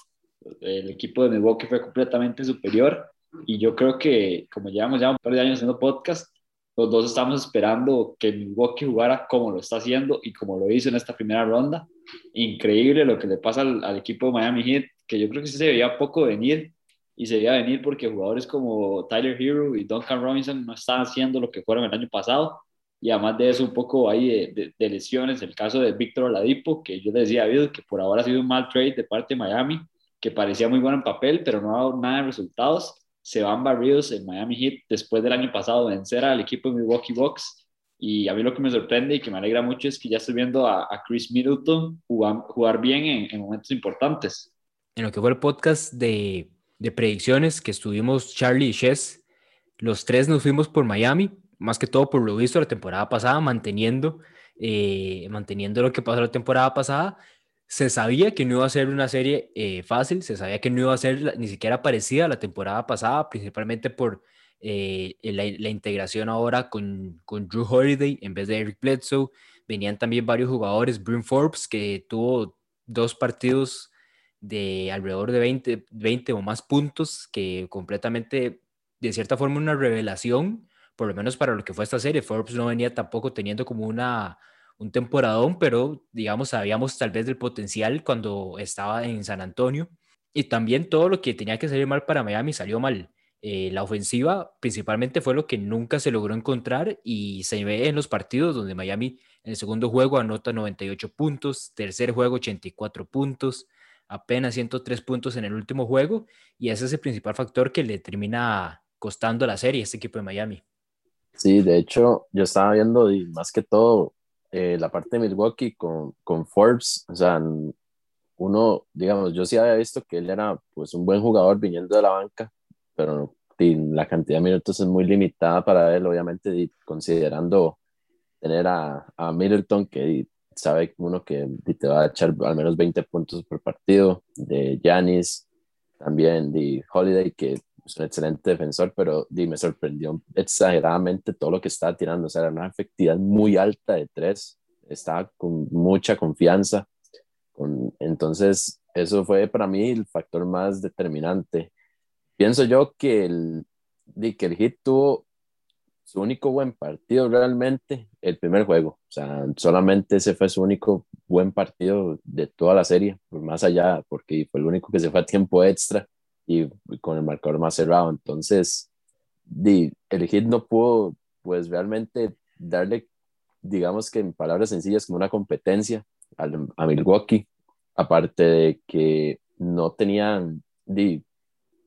El equipo de Milwaukee fue completamente superior y yo creo que como llevamos ya un par de años haciendo podcast, los dos estamos esperando que Milwaukee jugara como lo está haciendo y como lo hizo en esta primera ronda. Increíble lo que le pasa al, al equipo de Miami Heat que yo creo que sí se veía poco venir y se veía venir porque jugadores como Tyler Hero y Duncan Robinson no estaban haciendo lo que fueron el año pasado y además de eso un poco ahí de, de, lesiones, el caso de Víctor Oladipo, que yo decía a que por ahora ha sido un mal trade de parte de Miami, que parecía muy bueno en papel, pero no ha dado nada de resultados, se van barridos en Miami Heat después del año pasado vencer al equipo de Milwaukee Bucks y a mí lo que me sorprende y que me alegra mucho es que ya estoy viendo a, a Chris Middleton jugar, jugar bien en, en momentos importantes en lo que fue el podcast de, de predicciones que estuvimos Charlie y Chess, los tres nos fuimos por Miami, más que todo por lo visto la temporada pasada, manteniendo, eh, manteniendo lo que pasó la temporada pasada. Se sabía que no iba a ser una serie eh, fácil, se sabía que no iba a ser ni siquiera parecida a la temporada pasada, principalmente por eh, la, integración ahora con, con Drew Holiday en vez de Eric Bledsoe. Venían también varios jugadores, Bryn Forbes, que tuvo dos partidos de alrededor de 20, 20 o más puntos, que completamente, de cierta forma, una revelación, por lo menos para lo que fue esta serie. Forbes no venía tampoco teniendo como una, un temporadón, pero digamos, sabíamos tal vez del potencial cuando estaba en San Antonio. Y también todo lo que tenía que salir mal para Miami salió mal. Eh, la ofensiva principalmente fue lo que nunca se logró encontrar y se ve en los partidos donde Miami en el segundo juego anota 98 puntos, tercer juego 84 puntos, apenas 103 puntos en el último juego y ese es el principal factor que le termina costando la serie a este equipo de Miami. Sí, de hecho, yo estaba viendo y más que todo eh, la parte de Milwaukee con, con Forbes, o sea, uno, digamos, yo sí había visto que él era pues un buen jugador viniendo de la banca, pero la cantidad de minutos es muy limitada para él, obviamente, considerando tener a, a Middleton, que sabe uno que te va a echar al menos 20 puntos por partido, de Yanis, también de Holiday, que es un excelente defensor, pero di, me sorprendió exageradamente todo lo que estaba tirando, o sea, era una efectividad muy alta de tres, estaba con mucha confianza, con, entonces eso fue para mí el factor más determinante. Pienso yo que el, di, que el hit tuvo su único buen partido realmente el primer juego. O sea, solamente ese fue su único buen partido de toda la serie, por más allá, porque fue el único que se fue a tiempo extra y con el marcador más cerrado. Entonces, el hit no pudo, pues realmente darle, digamos que en palabras sencillas, como una competencia a Milwaukee, aparte de que no tenían di,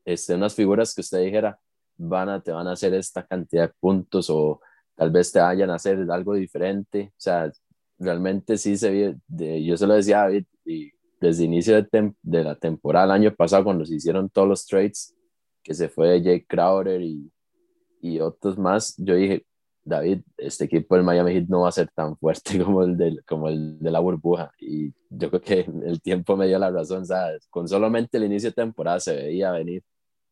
este, unas figuras que usted dijera, van a, te van a hacer esta cantidad de puntos o tal vez te vayan a hacer algo diferente. O sea, realmente sí se de, yo se lo decía a David, desde el inicio de, de, la temporada, el año pasado, cuando se hicieron todos los trades, que se fue Jake Crowder y, y otros más, yo dije, David, este equipo del Miami Heat no va a ser tan fuerte *laughs* como el, del, como el de la burbuja. Y yo creo que *laughs* el tiempo me dio la razón, ¿sabes? Con solamente el inicio de temporada se veía venir.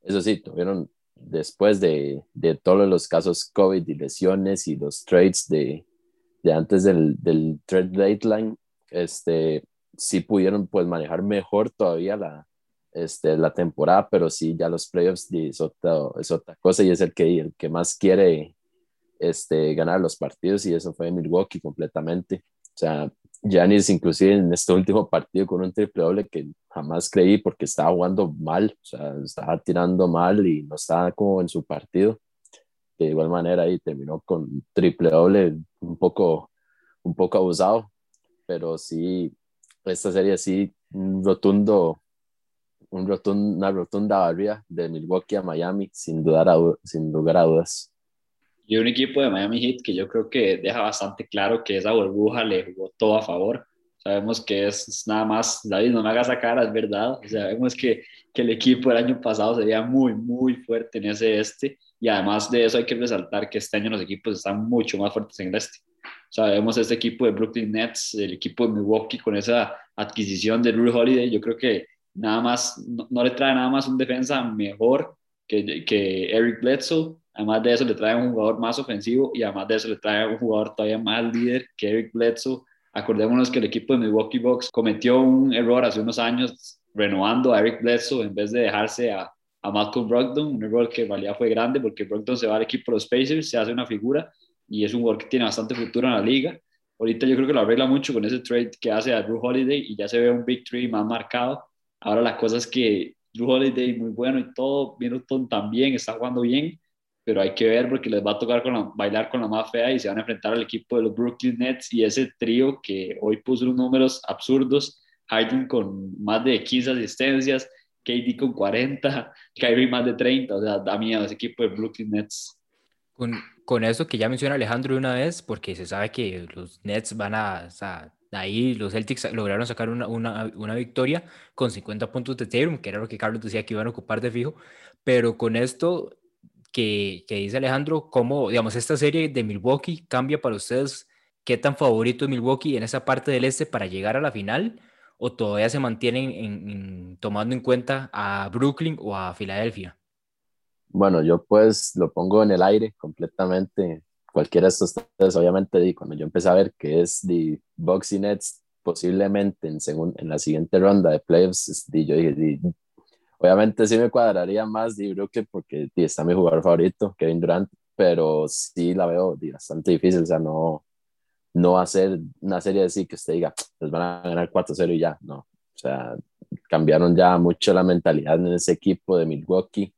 Eso sí, tuvieron después de, de, todos los casos COVID y lesiones y los trades de, de antes del, del trade deadline, este, sí pudieron pues manejar mejor todavía la, este, la temporada, pero sí ya los playoffs es otra, es otra cosa y es el que, el que más quiere este, ganar los partidos y eso fue Milwaukee completamente. O sea, Giannis inclusive en este último partido con un triple doble que jamás creí porque estaba jugando mal, o sea, estaba tirando mal y no estaba como en su partido. De igual manera ahí terminó con triple doble un poco, un poco abusado, pero sí, esta serie sí, un rotundo, un una rotunda barría de Milwaukee a Miami, sin, dudar sin lugar a dudas. Y un equipo de Miami Heat que yo creo que deja bastante claro que esa burbuja le jugó todo a favor. Sabemos que es nada más, David, no me hagas esa cara, es verdad. sabemos que, que el equipo del año pasado sería muy, muy fuerte en ese este. Y además de eso hay que resaltar que este año los equipos están mucho más fuertes en el este. Sabemos este equipo de Brooklyn Nets, el equipo de Milwaukee con esa adquisición de Drew Holiday, yo creo que nada más, no, no le trae nada más un defensa mejor que, que Eric Bledsoe Además de eso, le trae un jugador más ofensivo y además de eso, le trae un jugador todavía más líder que Eric Bledsoe. Acordémonos que el equipo de Milwaukee Bucks cometió un error hace unos años renovando a Eric Bledsoe en vez de dejarse a, a Malcolm Brogdon, un error que en realidad fue grande porque Brogdon se va al equipo de los Pacers, se hace una figura y es un jugador que tiene bastante futuro en la liga. Ahorita yo creo que lo arregla mucho con ese trade que hace a Drew Holiday y ya se ve un Big Three más marcado. Ahora la cosa es que Drew Holiday muy bueno y todo, Middleton también está jugando bien, pero hay que ver porque les va a tocar con bailar con la más fea y se van a enfrentar al equipo de los Brooklyn Nets y ese trío que hoy puso unos números absurdos, Harden con más de 15 asistencias, KD con 40, *laughs* Kyrie más de 30, o sea, da miedo ese equipo de Brooklyn Nets. Con, con eso que ya menciona Alejandro una vez, porque se sabe que los Nets van a, o sea, ahí los Celtics lograron sacar una, una, una, victoria con 50 puntos de Tatum, que era lo que Carlos decía que iban a ocupar de fijo, pero con esto que, dice Alejandro, cómo, digamos, esta serie de Milwaukee cambia para ustedes, qué tan favorito es Milwaukee en esa parte del este para llegar a la final, o todavía se mantienen en, tomando en cuenta a Brooklyn o a Filadelfia. Bueno, yo pues lo pongo en el aire completamente. Cualquiera de estos tres, obviamente, cuando yo empecé a ver que es de y Nets, posiblemente en, en la siguiente ronda de playoffs, yo dije, Obviamente sí me cuadraría más de Brooklyn porque está mi jugador favorito, Kevin Durant, pero sí la veo bastante difícil, o sea, no, no va a ser una serie así que usted diga, les van a ganar 4-0 y ya, no. O sea, cambiaron ya mucho la mentalidad en ese equipo de Milwaukee.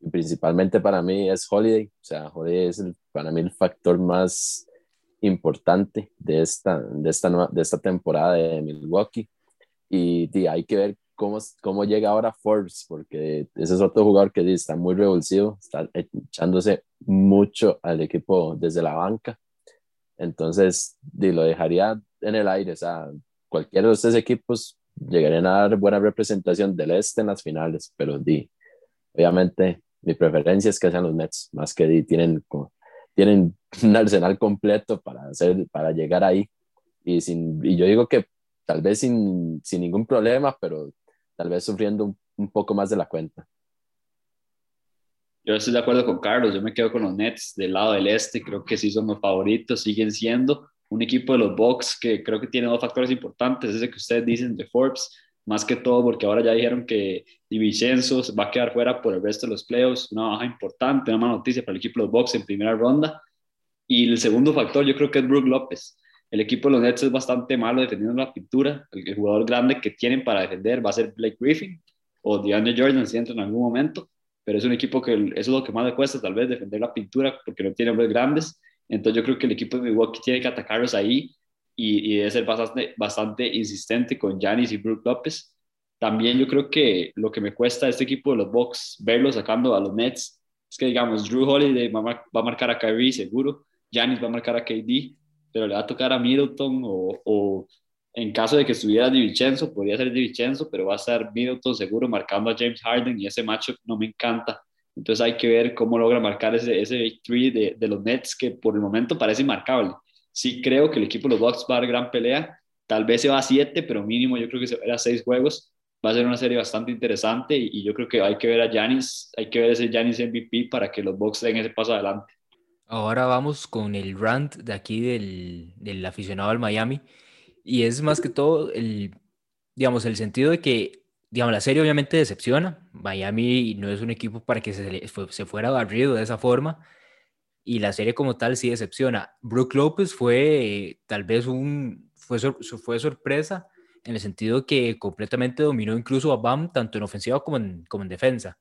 Y principalmente para mí es Holiday, o sea, Holiday es el, para mí el factor más importante de esta, de esta, de esta temporada de Milwaukee. Y, y hay que ver cómo, cómo llega ahora Forbes, porque ese es otro jugador que está muy revulsivo, está echándose mucho al equipo desde la banca. Entonces, lo dejaría en el aire. O sea, cualquiera de estos equipos llegarían a dar buena representación del este en las finales, pero di, obviamente mi preferencia es que sean los Nets, más que di, tienen, tienen *laughs* un arsenal completo para, hacer, para llegar ahí. Y, sin, y yo digo que tal vez sin, sin ningún problema, pero tal vez sufriendo un, poco más de la cuenta. Yo estoy de acuerdo con Carlos, yo me quedo con los Nets del lado del este, creo que sí son los favoritos, siguen siendo un equipo de los Bucks que creo que tiene dos factores importantes, ese que ustedes dicen de Forbes, más que todo porque ahora ya dijeron que Divincenzo va a quedar fuera por el resto de los playoffs, una baja importante, una mala noticia para el equipo de los Bucks en primera ronda. Y el segundo factor yo creo que es Brook López. El equipo de los Nets es bastante malo defendiendo la pintura. El, jugador grande que tienen para defender va a ser Blake Griffin o DeAndre Jordan si entra en algún momento. Pero es un equipo que eso es lo que más le cuesta, tal vez, defender la pintura porque no tiene hombres grandes. Entonces yo creo que el equipo de Milwaukee tiene que atacarlos ahí y, y debe ser bastante, bastante insistente con Giannis y Brook López. También yo creo que lo que me cuesta este equipo de los Bucks verlo sacando a los Nets es que, digamos, Drew Holiday a, va a marcar a Kyrie seguro, Giannis va a marcar a KD, pero le va a tocar a Middleton o, o en caso de que estuviera Vincenzo, podría ser Vincenzo, pero va a estar Middleton seguro marcando a James Harden y ese macho no me encanta. Entonces hay que ver cómo logra marcar ese, ese victory de, de, los Nets que por el momento parece marcable. Sí creo que el equipo de los Bucks va a dar gran pelea, tal vez se va a siete, pero mínimo yo creo que se va a seis juegos. Va a ser una serie bastante interesante y, y yo creo que hay que ver a Giannis, hay que ver ese Giannis MVP para que los Bucks den ese paso adelante. Ahora vamos con el rant de aquí del, del, aficionado al Miami. Y es más que todo el, digamos, el sentido de que, digamos, la serie obviamente decepciona. Miami no es un equipo para que se, se fuera barrido de esa forma. Y la serie como tal sí decepciona. Brook López fue tal vez un, fue, fue sorpresa en el sentido que completamente dominó incluso a Bam, tanto en ofensiva como en, como en defensa.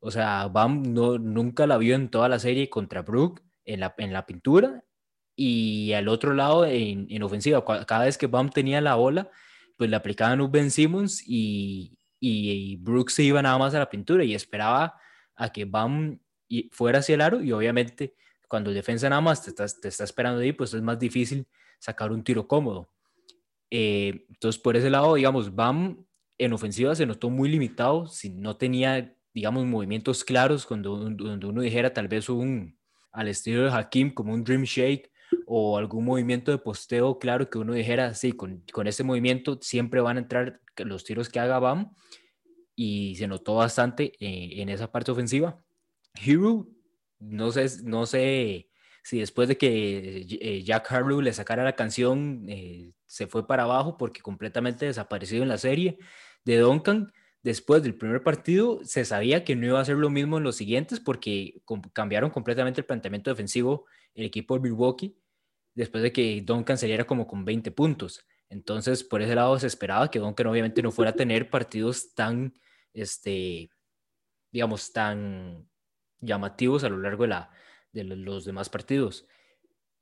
O sea, Bam no, nunca la vio en toda la serie contra Brook en la, en la pintura y al otro lado en, en ofensiva. Cada vez que Bam tenía la bola, pues le aplicaban un Ben Simmons y, y, Brooks se iba nada más a la pintura y esperaba a que Bam fuera hacia el aro y obviamente cuando el defensa nada más te está, te está esperando ahí, pues es más difícil sacar un tiro cómodo. Eh, entonces, por ese lado, digamos, Bam en ofensiva se notó muy limitado, si no tenía, digamos, movimientos claros, cuando, donde uno dijera tal vez un, al estilo de Hakim, como un Dream Shake o algún movimiento de posteo claro que uno dijera, sí, con, con este movimiento siempre van a entrar los tiros que haga Bam y se notó bastante eh, en esa parte ofensiva. Hero, no sé, no sé si después de que eh, Jack Harlow le sacara la canción, eh, se fue para abajo porque completamente desaparecido en la serie de Duncan. Después del primer partido se sabía que no iba a ser lo mismo en los siguientes porque cambiaron completamente el planteamiento defensivo el equipo de Milwaukee después de que Duncan saliera como con 20 puntos. Entonces, por ese lado se esperaba que Duncan obviamente no fuera a tener partidos tan, este, digamos, tan llamativos a lo largo de la, de los demás partidos.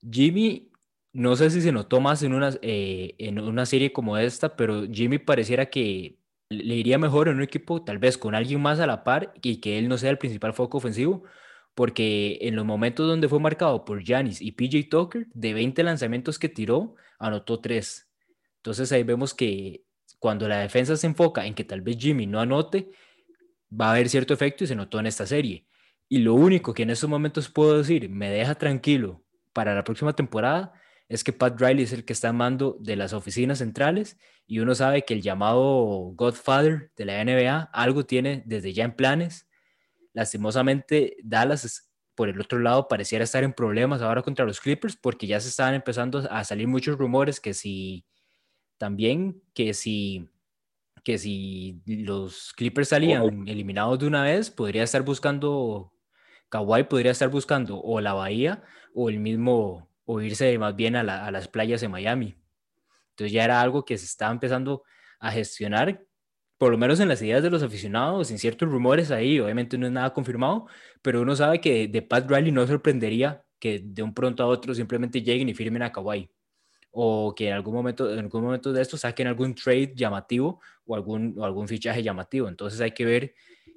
Jimmy, no sé si se notó más en una, eh, en una serie como esta, pero Jimmy pareciera que le iría mejor en un equipo tal vez con alguien más a la par y que él no sea el principal foco ofensivo, porque en los momentos donde fue marcado por Janis y PJ Tucker, de 20 lanzamientos que tiró, anotó 3. Entonces ahí vemos que cuando la defensa se enfoca en que tal vez Jimmy no anote, va a haber cierto efecto y se notó en esta serie. Y lo único que en estos momentos puedo decir, me deja tranquilo para la próxima temporada, es que Pat Riley es el que está mando de las oficinas centrales y uno sabe que el llamado Godfather de la NBA algo tiene desde ya en planes. Lastimosamente, Dallas por el otro lado pareciera estar en problemas ahora contra los Clippers porque ya se estaban empezando a salir muchos rumores que si también que si que si los Clippers salían eliminados de una vez, podría estar buscando Kawhi podría estar buscando o la bahía o el mismo, o irse más bien a, las playas de Miami. Entonces ya era algo que se estaba empezando a gestionar, por lo menos en las ideas de los aficionados, en ciertos rumores ahí, obviamente no es nada confirmado, pero uno sabe que de Pat Riley no sorprendería que de un pronto a otro simplemente lleguen y firmen a Kawhi o que en algún momento, en algún momento de esto saquen algún trade llamativo o algún, o algún fichaje llamativo. Entonces hay que ver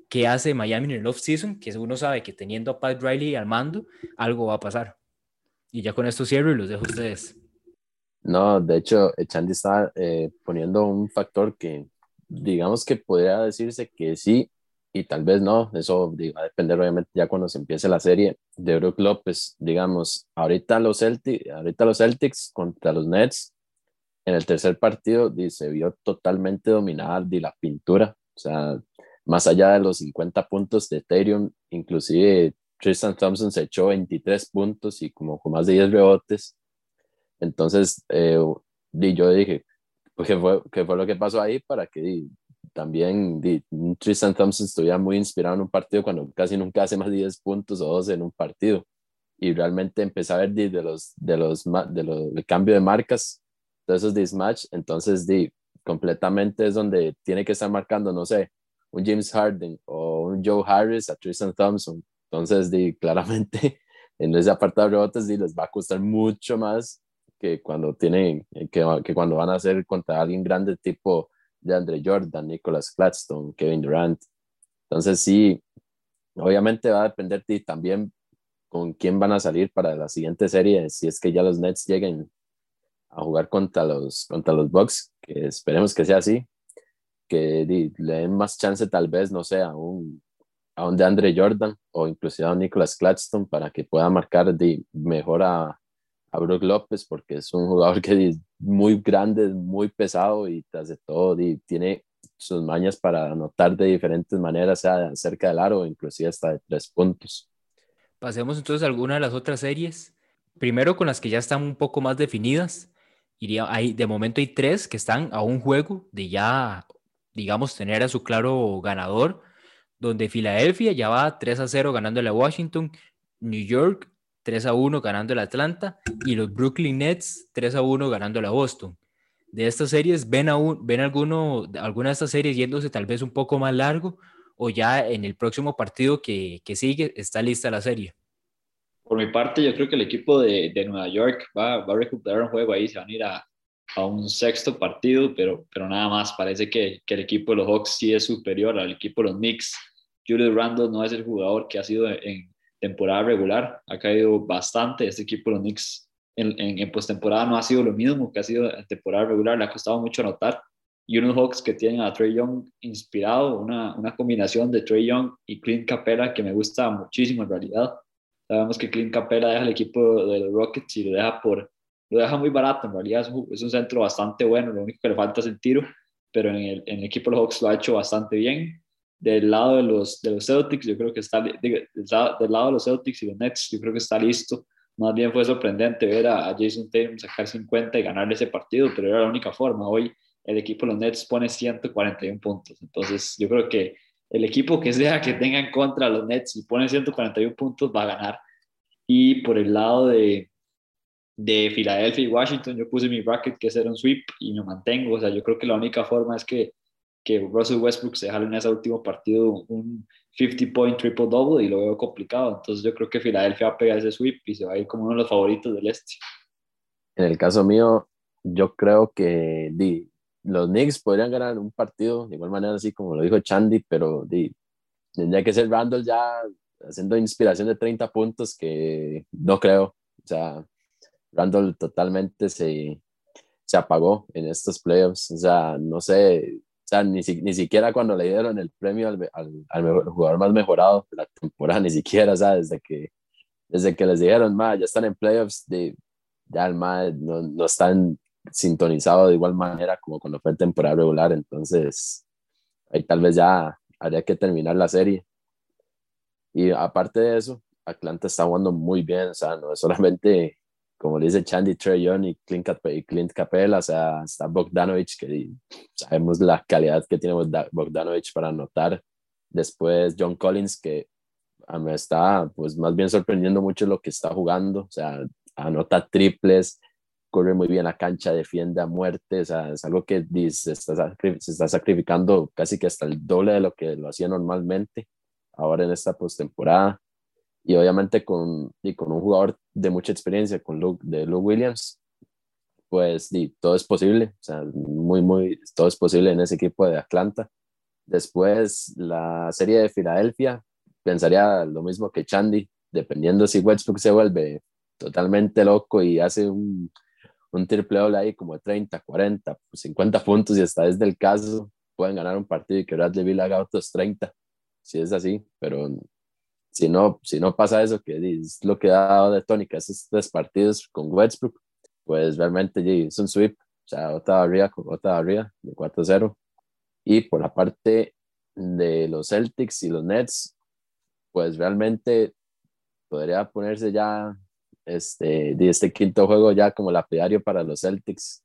qué hace Miami en el off-season, que uno sabe que teniendo a Pat Riley al mando, algo va a pasar. Y ya con esto cierro y los dejo a ustedes. No, de hecho, Chandy está eh, poniendo un factor que, digamos que podría decirse que sí y tal vez no. Eso va a depender, obviamente, ya cuando se empiece la serie de Brook López. Digamos, ahorita los, Celtics, ahorita los Celtics contra los Nets, en el tercer partido se vio totalmente dominada de la pintura. O sea, más allá de los 50 puntos de Ethereum, inclusive Tristan Thompson se echó 23 puntos y como con más de 10 rebotes. Entonces, eh, yo dije, pues, ¿qué fue, ¿qué fue lo que pasó ahí para que también Tristan Thompson estuviera muy inspirado en un partido cuando casi nunca hace más de 10 puntos o 12 en un partido? Y realmente empecé a ver de, los, de los, de los, el cambio de marcas, de esos dismatch, entonces di, completamente es donde tiene que estar marcando, no sé, un James Harden o un Joe Harris a Tristan Thompson. Entonces, di, claramente *laughs* en ese apartado de rebotes di, les va a costar mucho más que cuando tienen, que, cuando van a hacer contra alguien grande tipo de Andre Jordan, Nicholas Gladstone, Kevin Durant. Entonces, sí, obviamente va a depender de también con quién van a salir para la siguiente serie, si es que ya los Nets lleguen a jugar contra los, contra los Bucks, que esperemos que sea así, que le den más chance tal vez, no sé, a un, a un de Andre Jordan o inclusive a un Nicholas Claxton para que pueda marcar de, mejor a, a Brook López porque es un jugador que es muy grande, muy pesado y tras de todo tiene sus mañas para anotar de diferentes maneras, sea cerca del aro, inclusive hasta de tres puntos. Pasemos entonces a alguna de las otras series. Primero con las que ya están un poco más definidas. Iría, hay, de momento hay tres que están a un juego de ya digamos, tener a su claro ganador, donde Filadelfia ya va 3 a 0 ganándole a Washington, New York 3 a 1 ganándole a Atlanta y los Brooklyn Nets 3 a 1 ganándole a Boston. de estas series, ¿ven, aún, ven alguno, alguna de estas series yéndose tal vez un poco más largo o ya en el próximo partido que, que sigue está lista la serie? Por mi parte, yo creo que el equipo de, de Nueva York va, va, a recuperar un juego ahí, se van a ir a, a, un sexto partido, pero, pero nada más, parece que, que, el equipo de los Hawks sí es superior al equipo de los Knicks. Julius Randle no es el jugador que ha sido en temporada regular, ha caído bastante, este equipo los Knicks en, en, en postemporada no ha sido lo mismo que ha sido en temporada regular, le ha costado mucho anotar. Y unos Hawks que tienen a Trey Young inspirado, una, una combinación de Trey Young y Clint Capela que me gusta muchísimo en realidad. Sabemos que Clint Capela deja el equipo de los Rockets y lo deja, por, lo deja muy barato. En realidad es un, es un centro bastante bueno, lo único que le falta es el tiro, pero en el, en el equipo de los Hawks lo ha hecho bastante bien. Del lado de los, de los Celtics, yo creo que está, del lado de los Celtics y los Nets, yo creo que está listo más bien fue sorprendente ver a, Jason Tatum sacar 50 y ganarle ese partido, pero era la única forma. Hoy el equipo de los Nets pone 141 puntos. Entonces, yo creo que el equipo que sea que tenga en contra a los Nets y pone 141 puntos va a ganar. Y por el lado de, de Filadelfia y Washington, yo puse mi bracket que era un sweep y me mantengo. O sea, yo creo que la única forma es que, que Russell Westbrook se jale en ese último partido un 50 point triple double y lo veo complicado. Entonces yo creo que Filadelfia va a pegar ese sweep y se va a ir como uno de los favoritos del este. En el caso mío, yo creo que di, los Knicks podrían ganar un partido de igual manera, así como lo dijo Chandy, pero di, tendría que ser Randall ya haciendo inspiración de 30 puntos, que no creo. O sea, Randall totalmente se, se apagó en estos playoffs. O sea, no sé, sea, ni, ni siquiera cuando le dieron el premio al, al, al mejor, jugador más mejorado de la temporada, ni siquiera, ¿sabes? Desde que, desde que les dijeron, ma, ya están en playoffs, de, ya el ma no, no están sintonizados de igual manera como cuando fue temporada regular, entonces ahí tal vez ya habría que terminar la serie. Y aparte de eso, Atlanta está jugando muy bien, o sea, no es solamente como le dice Chandy Trey Young y Clint, y Clint o sea, está Bogdanovich, que sabemos la calidad que tiene Bogdanovich para anotar. Después John Collins, que me está pues más bien sorprendiendo mucho lo que está jugando, o sea, anota triples, corre muy bien la cancha, defiende a muerte, o sea, es algo que se está, se está sacrificando casi que hasta el doble de lo que lo hacía normalmente ahora en esta postemporada y obviamente con, y con un jugador de mucha experiencia, con Luke, de Luke Williams, pues y todo es posible, o sea, muy, muy, todo es posible en ese equipo de Atlanta. Después, la serie de Filadelfia, pensaría lo mismo que Chandy, dependiendo si Westbrook se vuelve totalmente loco y hace un, un triple doble ahí como de 30, 40, 50 puntos y hasta desde el caso pueden ganar un partido y que Bradley Bill haga otros 30, si es así, pero si no, si no pasa eso, que es lo que ha dado de tónica esos tres partidos con Westbrook, pues realmente es un sweep, o sea, otra arriba, otra arriba de 4-0. Y por la parte de los Celtics y los Nets, pues realmente podría ponerse ya este, este quinto juego ya como lapidario para los Celtics,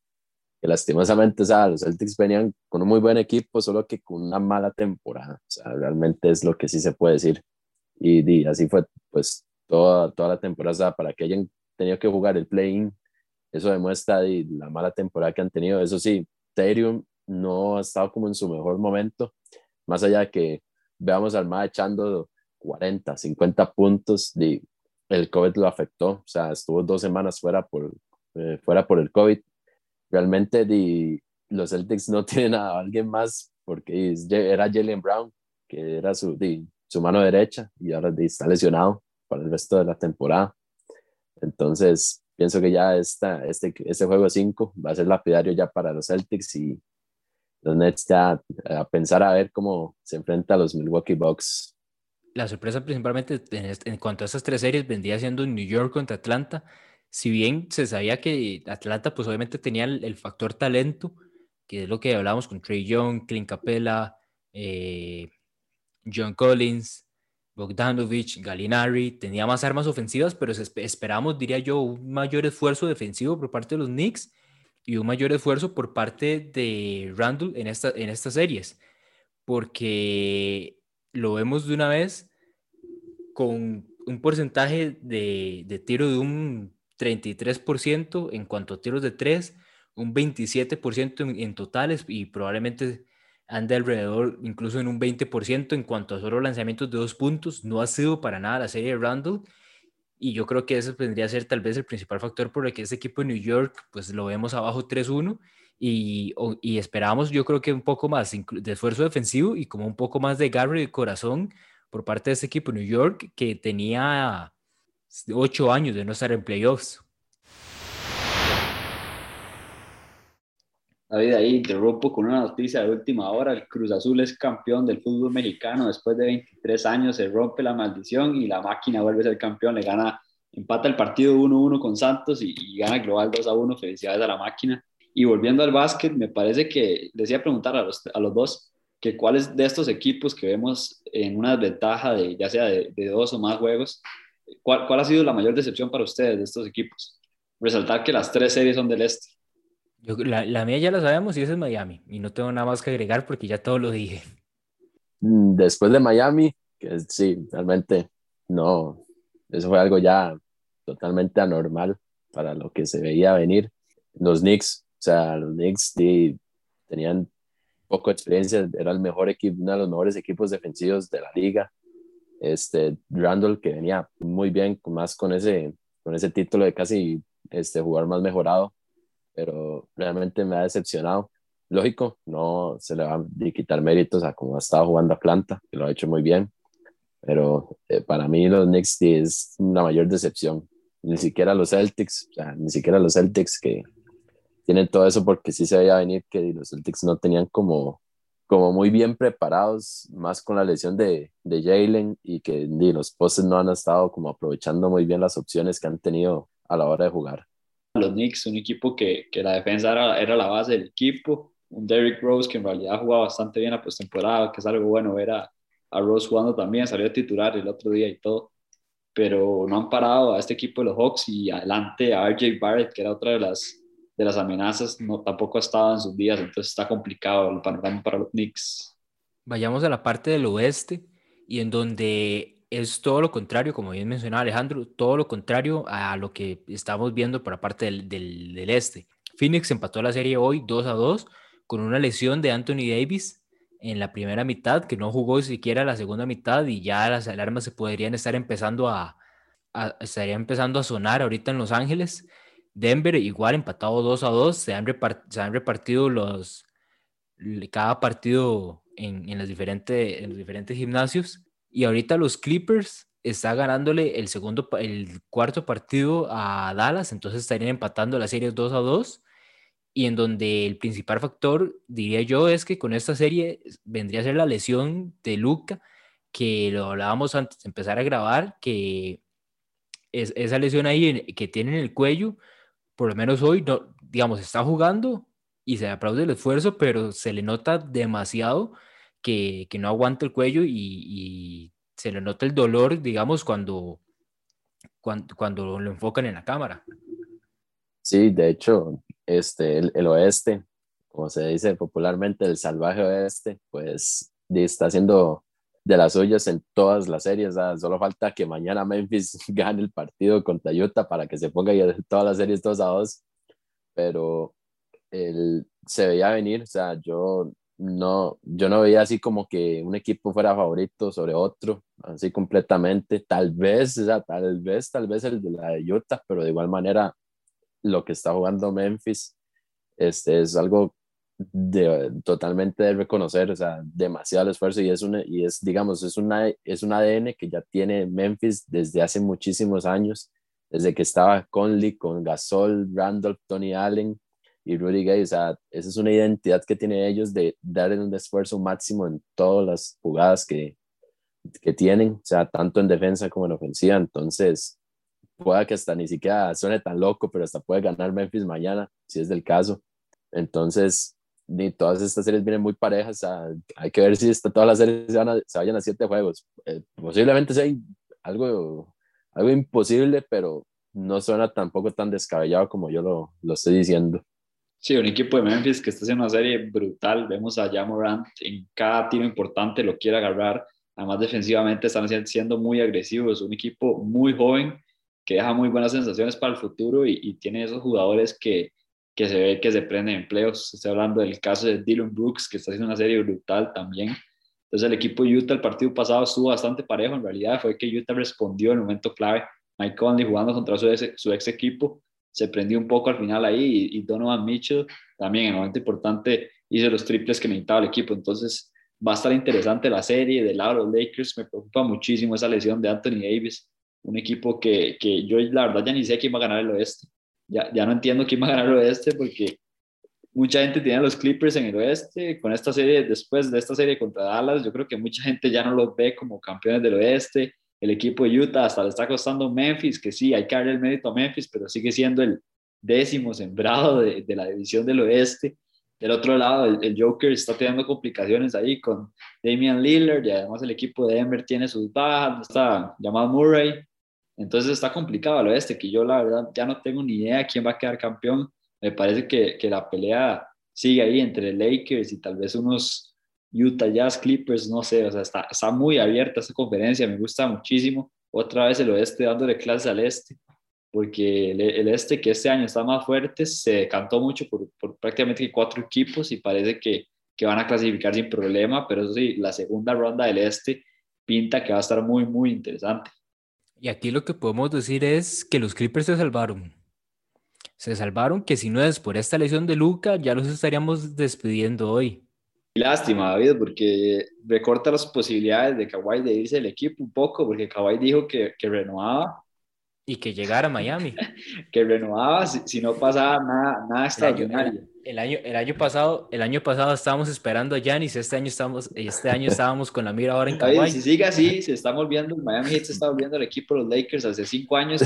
que lastimosamente, o sea, los Celtics venían con un muy buen equipo, solo que con una mala temporada, o sea, realmente es lo que sí se puede decir y, así fue pues toda, toda la temporada, para que hayan tenido que jugar el play-in, eso demuestra la mala temporada que han tenido. Eso sí, Ethereum no ha estado como en su mejor momento, más allá de que veamos al MA echando 40, 50 puntos, de, el COVID lo afectó, o sea, estuvo dos semanas fuera por, eh, fuera por el COVID. Realmente de, los Celtics no *laughs* tienen a alguien más porque era Jalen Brown, que era su, su mano derecha y ahora está lesionado para el resto de la temporada. Entonces, pienso que ya esta, este, este juego 5 va a ser lapidario ya para los Celtics y los Nets ya a pensar a ver cómo se enfrenta a los Milwaukee Bucks. La sorpresa principalmente en, cuanto a esas tres series vendría siendo New York contra Atlanta. Si bien se sabía que Atlanta pues obviamente tenía el, factor talento, que es lo que hablábamos con Trey Young, Clint Capella, eh, John Collins, Bogdanovich, Galinari, tenía más armas ofensivas, pero esperamos, diría yo, un mayor esfuerzo defensivo por parte de los Knicks y un mayor esfuerzo por parte de Randall en, esta, en estas series, porque lo vemos de una vez con un porcentaje de, de tiro de un 33% en cuanto a tiros de tres, un 27% en, en, totales y probablemente ande alrededor incluso en un 20% en cuanto a solo lanzamientos de dos puntos. No ha sido para nada la serie de Randall y yo creo que ese vendría a ser tal vez el principal factor por el que ese equipo de New York pues lo vemos abajo 3-1 y, y esperamos yo creo que un poco más de esfuerzo defensivo y como un poco más de garra y de corazón por parte de ese equipo de New York que tenía ocho años de no estar en playoffs. David, ahí te rompo con una noticia de última hora. El Cruz Azul es campeón del fútbol mexicano después de 23 años. Se rompe la maldición y la máquina vuelve a ser campeón. Le gana, empata el partido 1-1 con Santos y, y, gana global 2-1. Felicidades a la máquina. Y volviendo al básquet, me parece que decía preguntar a los, a los dos que cuáles de estos equipos que vemos en una desventaja de ya sea de, de dos o más juegos, ¿cuál, ¿cuál ha sido la mayor decepción para ustedes de estos equipos? Resaltar que las tres series son del este. Yo, la, la, mía ya la sabemos y esa es Miami. Y no tengo nada más que agregar porque ya todo lo dije. Mm, después de Miami, que sí, realmente no, eso fue algo ya totalmente anormal para lo que se veía venir. Los Knicks, o sea, los Knicks sí, tenían poco experiencia, era el mejor equipo, uno de los mejores equipos defensivos de la liga. Este, Randall, que venía muy bien, más con ese, con ese título de casi este, jugar más mejorado, pero realmente me ha decepcionado. Lógico, no se le va a quitar méritos a cómo ha estado jugando Atlanta, que lo ha hecho muy bien, pero eh, para mí los Knicks es una mayor decepción. Ni siquiera los Celtics, o sea, ni siquiera los Celtics que tienen todo eso porque sí se veía venir que los Celtics no tenían como, como muy bien preparados, más con la lesión de, de Jalen y que ni los postes no han estado como aprovechando muy bien las opciones que han tenido a la hora de jugar los Knicks, un equipo que, que la defensa era, era, la base del equipo, un Derrick Rose que en realidad jugaba bastante bien la postemporada, que es algo bueno ver a, a Rose jugando también, salió a titular el otro día y todo, pero no han parado a este equipo de los Hawks y adelante a RJ Barrett, que era otra de las, de las amenazas, no, tampoco ha estado en sus días, entonces está complicado el panorama para los Knicks. Vayamos a la parte del oeste y en donde es todo lo contrario, como bien mencionaba Alejandro, todo lo contrario a lo que estamos viendo por parte del, del, del, este. Phoenix empató la serie hoy 2 a 2 con una lesión de Anthony Davis en la primera mitad, que no jugó siquiera la segunda mitad y ya las alarmas se podrían estar empezando a, a estaría empezando a sonar ahorita en Los Ángeles. Denver igual empatado 2 a 2, se han, se han repartido los cada partido en, en, las diferentes, en los diferentes gimnasios y ahorita los Clippers está ganándole el segundo, el cuarto partido a Dallas, entonces estarían empatando la serie 2 a 2. Y en donde el principal factor, diría yo, es que con esta serie vendría a ser la lesión de Luca, que lo hablábamos antes de empezar a grabar, que es, esa lesión ahí que tiene en el cuello, por lo menos hoy, no, digamos, está jugando y se aplaude el esfuerzo, pero se le nota demasiado que, que no aguanta el cuello y, se le nota el dolor, digamos, cuando, cuando, cuando lo enfocan en la cámara. Sí, de hecho, este, el, oeste, como se dice popularmente, el salvaje oeste, pues está haciendo de las suyas en todas las series. ¿sabes? Solo falta que mañana Memphis *laughs* gane el partido contra Utah para que se ponga todas las series 2 a 2. Pero el, se veía venir, o sea, yo no, yo no veía así como que un equipo fuera favorito sobre otro, así completamente. Tal vez, o sea, tal vez, tal vez el de la de Utah, pero de igual manera lo que está jugando Memphis este, es algo de, totalmente de reconocer, o sea, demasiado esfuerzo y es, una, y es digamos, es, una, es un ADN que ya tiene Memphis desde hace muchísimos años, desde que estaba Conley, con Gasol, Randolph, Tony Allen, y Rudy Gay, o sea, esa es una identidad que tienen ellos de dar un esfuerzo máximo en todas las jugadas que, que tienen, o sea, tanto en defensa como en ofensiva, entonces pueda que hasta ni siquiera suene tan loco, pero hasta puede ganar Memphis mañana, si es del caso. Entonces, ni todas estas series vienen muy parejas, o sea, hay que ver si esta, todas las series se, van a, se vayan a siete juegos. Eh, posiblemente sea algo, algo imposible, pero no suena tampoco tan descabellado como yo lo, lo estoy diciendo. Sí, un equipo de Memphis que está haciendo una serie brutal. Vemos a Jamorant en cada tiro importante, lo quiere agarrar. Además, defensivamente están siendo muy agresivos. Un equipo muy joven que deja muy buenas sensaciones para el futuro y, y tiene esos jugadores que, que se ve que se prende en playoffs. Estoy hablando del caso de Dylan Brooks, que está haciendo una serie brutal también. Entonces el equipo de Utah el partido pasado estuvo bastante parejo, en realidad fue que Utah respondió en el momento clave. Mike Conley jugando contra su su ex equipo, se prendió un poco al final ahí y, Donovan Mitchell también en el momento importante hizo los triples que necesitaba el equipo. Entonces va a estar interesante la serie. Del lado de los Lakers me preocupa muchísimo esa lesión de Anthony Davis, un equipo que, que yo la verdad ya ni sé quién va a ganar el oeste. Ya, ya no entiendo quién va a ganar el oeste porque mucha gente tiene los Clippers en el oeste. Con esta serie, después de esta serie contra Dallas, yo creo que mucha gente ya no los ve como campeones del oeste. El equipo de Utah hasta le está costando Memphis, que sí, hay que darle el mérito a Memphis, pero sigue siendo el décimo sembrado de, de la división del oeste. Del otro lado, el, Joker está teniendo complicaciones ahí con Damian Lillard y además el equipo de Denver tiene sus bajas, está llamado Murray. Entonces está complicado el oeste, que yo la verdad ya no tengo ni idea quién va a quedar campeón. Me parece que, que la pelea sigue ahí entre Lakers y tal vez unos Utah Jazz Clippers, no sé, o sea, está, está muy abierta esta conferencia, me gusta muchísimo. Otra vez el oeste dándole clases al este porque el, este, que este año está más fuerte, se decantó mucho por, por prácticamente cuatro equipos y parece que, que, van a clasificar sin problema, pero eso sí, la segunda ronda del este pinta que va a estar muy, muy interesante. Y aquí lo que podemos decir es que los Clippers se salvaron. Se salvaron que si no es por esta lesión de Luca, ya los estaríamos despidiendo hoy. Lástima, David, porque recorta las posibilidades de Kawhi de irse del equipo un poco, porque Kawhi dijo que, que renovaba y que llegara a Miami. *laughs* que renovaba si, no pasaba nada, nada extraordinario. El año, el año, pasado, el año pasado estábamos esperando a Giannis, este año estamos, este año estábamos con la mira ahora en Kawhi. Si sigue así, se está volviendo, Miami Heat se está volviendo el equipo de los Lakers hace cinco años,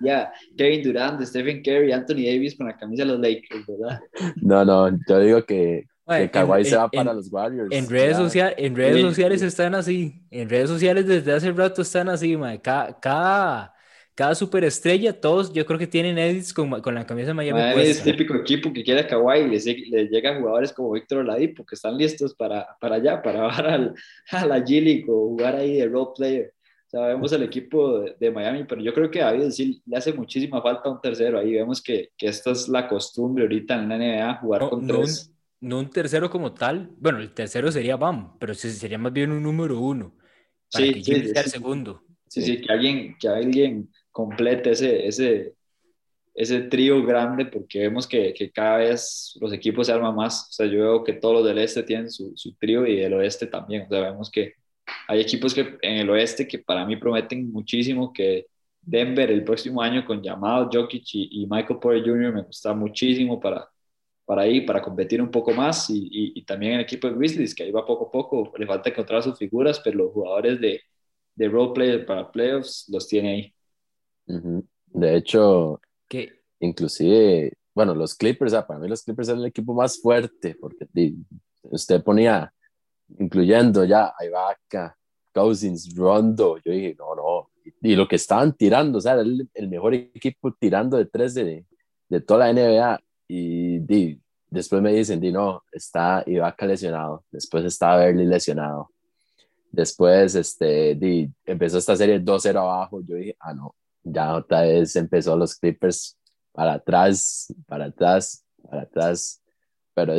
ya Kevin Durant, Stephen Curry, Anthony Davis con la camisa de los Lakers, ¿verdad? No, no, yo digo que, Kawhi se va para los Warriors. En redes, en redes sociales están así, en redes sociales desde hace rato están así, man. cada cada superestrella, todos yo creo que tienen edits con, con la camisa de Miami. Miami es típico equipo que quiere a Kawhi y le, llegan jugadores como Víctor Oladipo que están listos para, para allá, para *laughs* bajar al, a la G o jugar ahí de role player. O sea, vemos el equipo de, Miami, pero yo creo que a David sí le hace muchísima falta un tercero ahí. Vemos que, que esta es la costumbre ahorita en la NBA, jugar con tres. No un tercero como tal, bueno, el tercero sería Bam, pero sería más bien un número uno. Para sí, que sí, sí, el segundo. Sí, sí, que alguien, que alguien complete ese, ese, ese trío grande porque vemos que, que, cada vez los equipos se arman más. O sea, yo veo que todos los del este tienen su, su trío y el oeste también. O sea, vemos que hay equipos que en el oeste que para mí prometen muchísimo que Denver el próximo año con llamado Jokic y, y Michael Porter Jr. me gusta muchísimo para, para ir, para competir un poco más y, y, también el equipo de Grizzlies que ahí va poco a poco, le falta encontrar sus figuras, pero los jugadores de, de role player para playoffs los tiene ahí. De hecho, que inclusive, bueno, los Clippers, ah, para mí los Clippers eran el equipo más fuerte, porque usted ponía, incluyendo ya a Ibaka, Cousins, Rondo, yo dije, no, no, y, lo que estaban tirando, o sea, era el, mejor equipo tirando de tres de, de toda la NBA, y después me dicen, di, no, está Ibaka lesionado, después está Berly lesionado, después este, di, empezó esta serie 2-0 abajo, yo dije, ah, no, ya otra vez empezó los Clippers para atrás, para atrás, para atrás, pero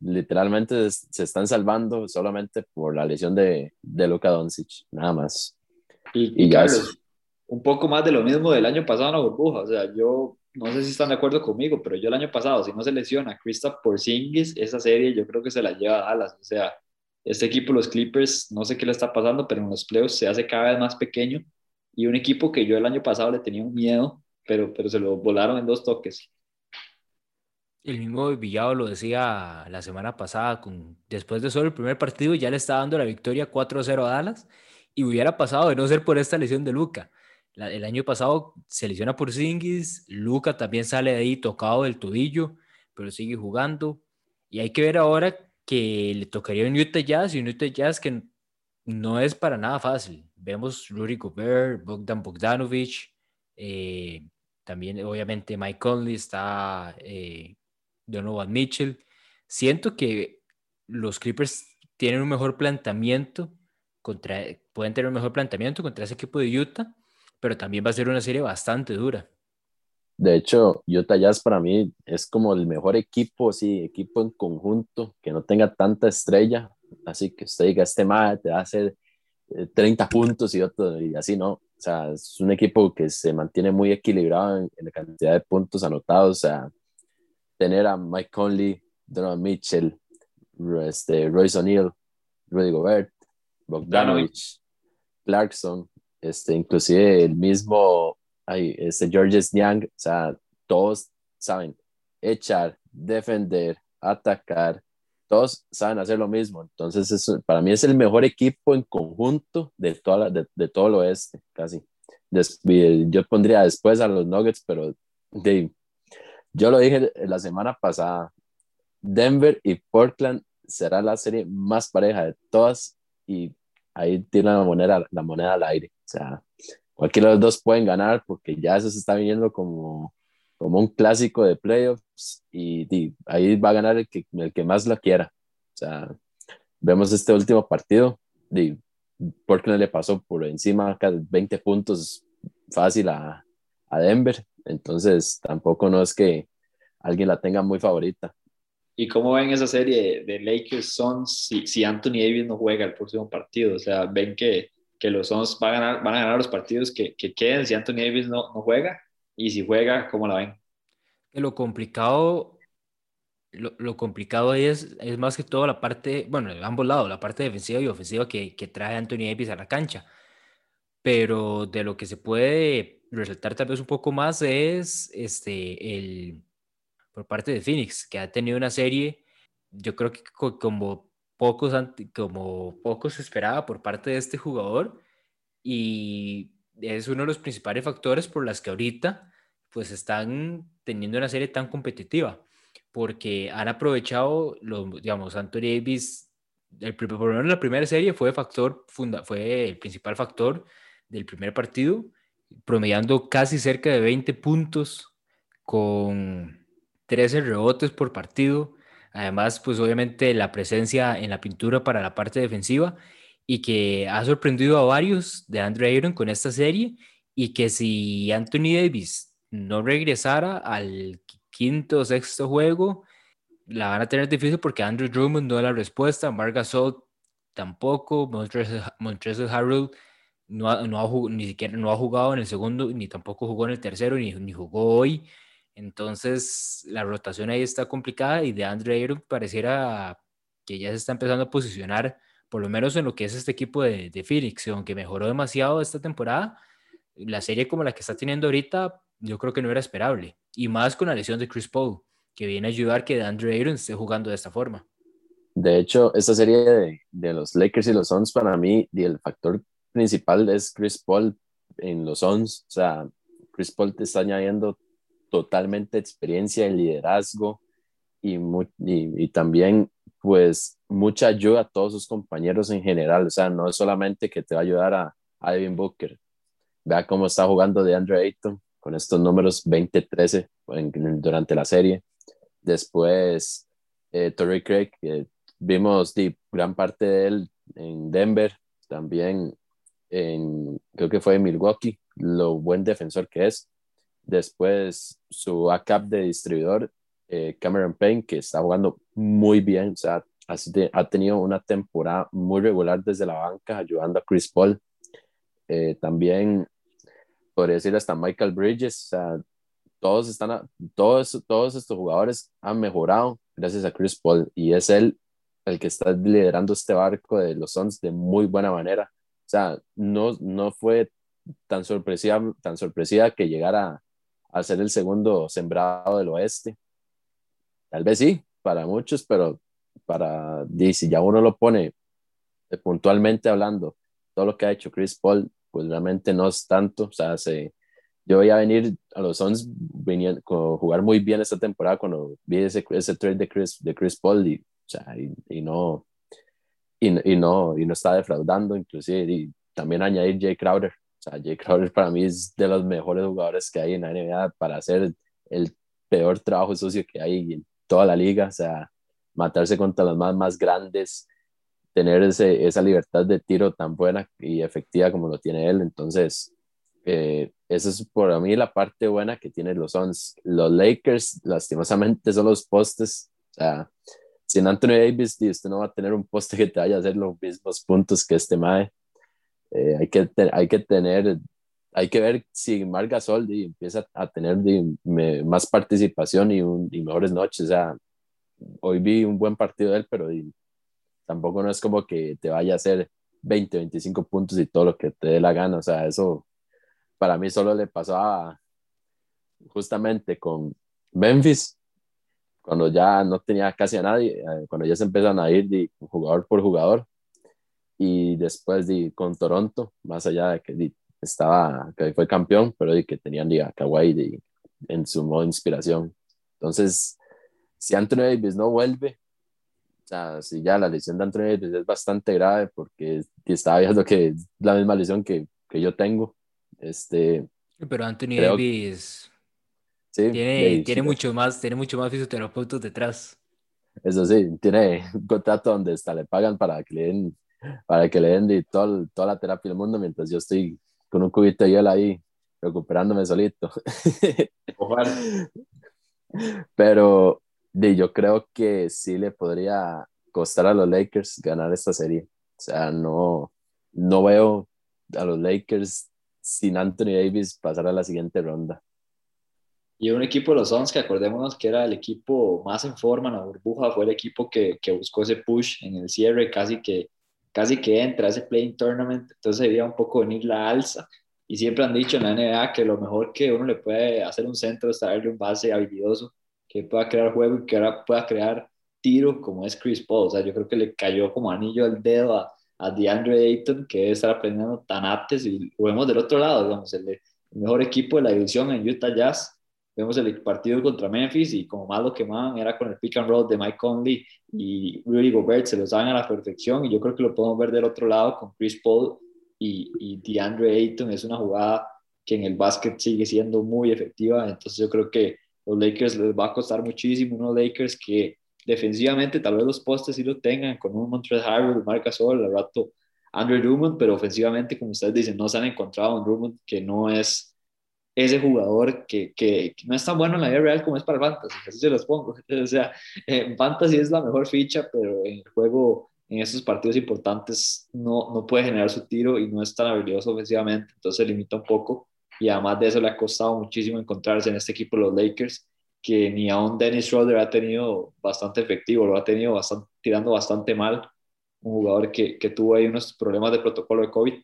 literalmente se están salvando solamente por la lesión de, de Luka Doncic, nada más. Y, ya un poco más de lo mismo del año pasado en la burbuja, o sea, yo no sé si están de acuerdo conmigo, pero yo el año pasado, si no se lesiona Kristaps Porzingis, esa serie yo creo que se la lleva a Dallas, o sea, este equipo, los Clippers, no sé qué le está pasando, pero en los playoffs se hace cada vez más pequeño y un equipo que yo el año pasado le tenía un miedo, pero, pero se lo volaron en dos toques. El mismo Villado lo decía la semana pasada, con, después de solo el primer partido ya le está dando la victoria 4-0 a Dallas y hubiera pasado de no ser por esta lesión de Luca. El año pasado se lesiona por Singis, Luca también sale de ahí tocado del tobillo, pero sigue jugando. Y hay que ver ahora que le tocaría un Utah Jazz y un Utah Jazz que no es para nada fácil. Vemos Rudy Gobert, Bogdan Bogdanovic, eh, también obviamente Mike Conley, está eh, Donovan Mitchell. Siento que los Clippers tienen un mejor planteamiento contra, pueden tener un mejor planteamiento contra ese equipo de Utah, pero también va a ser una serie bastante dura. De hecho, Utah Jazz para mí es como el mejor equipo, sí, equipo en conjunto, que no tenga tanta estrella, así que usted diga, este madre te va a hacer 30 eh, puntos y otro, y así no. O sea, es un equipo que se mantiene muy equilibrado en, la cantidad de puntos anotados. O sea, tener a Mike Conley, Donovan Mitchell, este, Royce O'Neal, Rudy Gobert, Bogdanovich, Clarkson, este, inclusive el mismo este, Georges Young, o sea, todos saben echar, defender, atacar, todos saben hacer lo mismo. Entonces, para mí es el mejor equipo en conjunto de, toda de, todo el oeste, casi. yo pondría después a los Nuggets, pero de, yo lo dije la semana pasada, Denver y Portland será la serie más pareja de todas y ahí tiene la moneda, la moneda al aire. O sea, cualquiera de los dos pueden ganar porque ya eso se está viniendo como, como un clásico de playoffs y, ahí va a ganar el que, el que más lo quiera. O sea, vemos este último partido, de, Portland le pasó por encima 20 puntos fácil a, a Denver, entonces tampoco no es que alguien la tenga muy favorita. ¿Y cómo ven esa serie de Lakers Suns si, si Anthony Davis no juega el próximo partido? O sea, ven que, que los Suns van a ganar, van a ganar los partidos que, que queden si Anthony Davis no, no, juega. Y si juega, ¿cómo la ven? Lo complicado, lo, lo, complicado es, es más que todo la parte, bueno, de ambos lados, la parte defensiva y ofensiva que, que trae Anthony Davis a la cancha. Pero de lo que se puede resaltar tal vez un poco más es este, el, por parte de Phoenix, que ha tenido una serie, yo creo que como pocos, como pocos esperaba por parte de este jugador y es uno de los principales factores por las que ahorita pues están teniendo una serie tan competitiva porque han aprovechado los digamos Anthony Davis el por lo menos la primera serie fue factor funda, fue el principal factor del primer partido promediando casi cerca de 20 puntos con 13 rebotes por partido. Además, pues obviamente la presencia en la pintura para la parte defensiva y que ha sorprendido a varios de Andre Ayton con esta serie y que si Anthony Davis no regresara al quinto o sexto juego, la van a tener difícil porque Andrew Drummond no da la respuesta, Marc Gasol tampoco, Montrezl Harrell no, no ni siquiera no ha jugado en el segundo, ni tampoco jugó en el tercero, ni, ni jugó hoy. Entonces, la rotación ahí está complicada y de Andre Ayton pareciera que ya se está empezando a posicionar, por lo menos en lo que es este equipo de, de Phoenix, aunque mejoró demasiado esta temporada, la serie como la que está teniendo ahorita, yo creo que no era esperable. Y más con la lesión de Chris Paul, que viene a ayudar que Andre Ayton esté jugando de esta forma. De hecho, esta serie de, de los Lakers y los Suns, para mí, y el factor principal es Chris Paul en los Suns. O sea, Chris Paul te está añadiendo totalmente experiencia en liderazgo y, y, también pues mucha ayuda a todos sus compañeros en general, o sea, no es solamente que te va a ayudar a, a Devin Booker, vea cómo está jugando de Andre Ayton con estos números 20-13 durante la serie, después eh, Torrey Craig, vimos de gran parte de él en Denver, también en, creo que fue en Milwaukee, lo buen defensor que es, Después su backup de distribuidor, eh, Cameron Payne, que está jugando muy bien, o sea, ha tenido una temporada muy regular desde la banca, ayudando a Chris Paul. Eh, también podría decir hasta Michael Bridges, o sea, todos, están, todos, todos estos jugadores han mejorado gracias a Chris Paul y es él el que está liderando este barco de los Suns de muy buena manera. O sea, no, no fue tan sorpresiva, tan sorpresiva que llegara al ser el segundo sembrado del oeste. Tal vez sí, para muchos, pero para, si ya uno lo pone eh, puntualmente hablando, todo lo que ha hecho Chris Paul, pues realmente no es tanto. O sea, se, yo voy a venir a los Suns jugar muy bien esta temporada cuando vi ese, ese trade de Chris, de Chris Paul y, o sea, y, no, y, y, no, y no está defraudando, inclusive, y también añadir Jay Crowder, sea, Jay Crowder para mí es de los mejores jugadores que hay en la NBA para hacer el peor trabajo sucio que hay en toda la liga, o sea, matarse contra los más, más grandes, tener ese, esa libertad de tiro tan buena y efectiva como lo tiene él. Entonces, Eh, esa es por mí la parte buena que tienen los Suns. Los Lakers, lastimosamente, son los postes. O sea, sin Anthony Davis, usted no va a tener un poste que te vaya a hacer los mismos puntos que este Mae. Eh, hay, que hay que tener, hay que ver si Marc Gasol empieza a tener más participación y, y, mejores noches. O sea, hoy vi un buen partido de él, pero tampoco no es como que te vaya a hacer 20, 25 puntos y todo lo que te dé la gana. O sea, eso para mí solo le pasaba justamente con Memphis, cuando ya no tenía casi a nadie, eh, cuando ya se empezaron a ir de jugador por jugador, y después de, con Toronto, más allá de que estaba, que fue campeón, pero de que tenían a Kawhi en su modo de inspiración. Entonces, si Anthony Davis no vuelve, o sea, si ya la lesión de Anthony Davis es bastante grave porque estaba viendo que es la misma lesión que, que yo tengo, este, pero Anthony Davis tiene, tiene, mucho más, tiene mucho más fisioterapeutas detrás. Eso sí, tiene *laughs* un contrato donde hasta le pagan para que le den, para que le den todo, toda la terapia del mundo mientras yo estoy con un cubito de hielo ahí recuperándome solito. *laughs* Pero yo creo que sí le podría costar a los Lakers ganar esta serie. O sea, no, no veo a los Lakers sin Anthony Davis pasar a la siguiente ronda. Y un equipo de los Suns que acordémonos que era el equipo más en forma en la burbuja, fue el equipo que, que buscó ese push en el cierre, casi que, casi que entra a ese playing tournament, entonces debía un poco venir la alza. Y siempre han dicho en la NBA que lo mejor que uno le puede hacer un centro es darle un base habilidoso que pueda crear juego y que ahora pueda crear tiro como es Chris Paul. O sea, yo creo que le cayó como anillo al dedo a, a DeAndre Ayton, que debe estar aprendiendo tanates, y lo vemos del otro lado, digamos, el, mejor equipo de la división en Utah Jazz. Vemos el partido contra Memphis y como más lo quemaban era con el pick and roll de Mike Conley y Rudy Gobert, se lo saben a la perfección y yo creo que lo podemos ver del otro lado con Chris Paul y, y DeAndre Ayton. Es una jugada que en el básquet sigue siendo muy efectiva, entonces yo creo que los Lakers les va a costar muchísimo, unos Lakers que defensivamente tal vez los postes sí lo tengan con un Montreal Harvard, Marca Sol, al rato Andrew Drummond, pero ofensivamente, como ustedes dicen, no se han encontrado un Drummond que no es ese jugador que, que, no es tan bueno en la vida real como es para el Fantasy, así se los pongo. *laughs* O sea, en Fantasy es la mejor ficha, pero en el juego, en estos partidos importantes, no, no puede generar su tiro y no es tan habilidoso ofensivamente, entonces se limita un poco. Y además de eso, le ha costado muchísimo encontrarse en este equipo los Lakers que ni aún Dennis Schroeder ha tenido bastante efectivo, lo ha tenido bastante, tirando bastante mal, un jugador que, que tuvo ahí unos problemas de protocolo de COVID.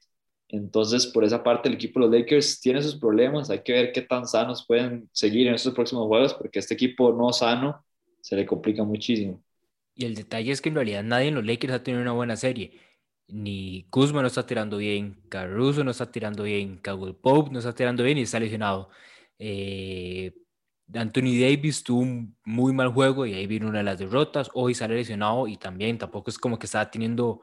Entonces, por esa parte, el equipo de los Lakers tiene sus problemas. Hay que ver qué tan sanos pueden seguir en estos próximos juegos, porque este equipo no sano se le complica muchísimo. Y el detalle es que en realidad nadie en los Lakers ha tenido una buena serie. Ni Kuzma no está tirando bien, Caruso no está tirando bien, Caldwell Pope no está tirando bien y está lesionado. Eh, Anthony Davis tuvo un muy mal juego y ahí vino una de las derrotas. Hoy sale lesionado y también tampoco es como que estaba teniendo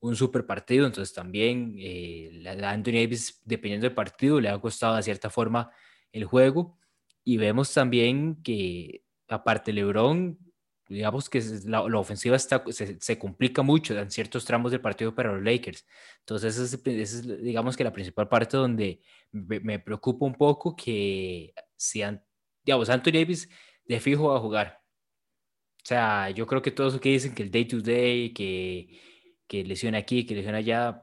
un super partido. Entonces también eh, Anthony Davis, dependiendo del partido, le ha costado de cierta forma el juego. Y vemos también que aparte LeBron, digamos que la, ofensiva está, se, complica mucho en ciertos tramos del partido para los Lakers. Entonces esa es, digamos que la principal parte donde me, preocupa un poco que si digamos, Anthony Davis de fijo a jugar. O sea, yo creo que todo eso que dicen que el day to day, que, que lesiona aquí, que lesiona allá,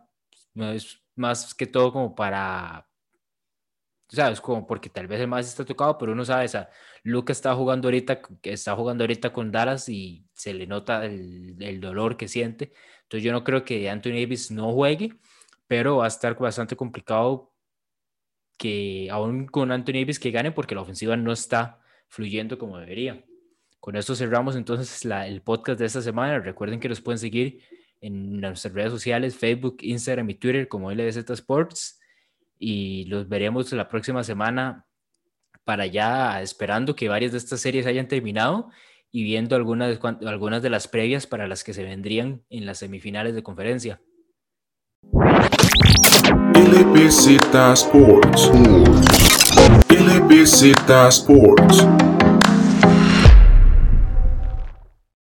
no es más que todo como para, sabes, como porque tal vez el más está tocado, pero uno sabe, o sea, Lucas está jugando ahorita, está jugando ahorita con Dallas y se le nota el, el, dolor que siente. Entonces yo no creo que Anthony Davis no juegue, pero va a estar bastante complicado que aún con Anthony Davis que gane porque la ofensiva no está fluyendo como debería. Con esto cerramos entonces el podcast de esta semana. Recuerden que los pueden seguir en nuestras redes sociales, Facebook, Instagram y Twitter como LDZ Sports. Y los veremos la próxima semana para ya esperando que varias de estas series hayan terminado y viendo algunas, algunas de las previas para las que se vendrían en las semifinales de conferencia. LBZ Sports. LBZ Sports.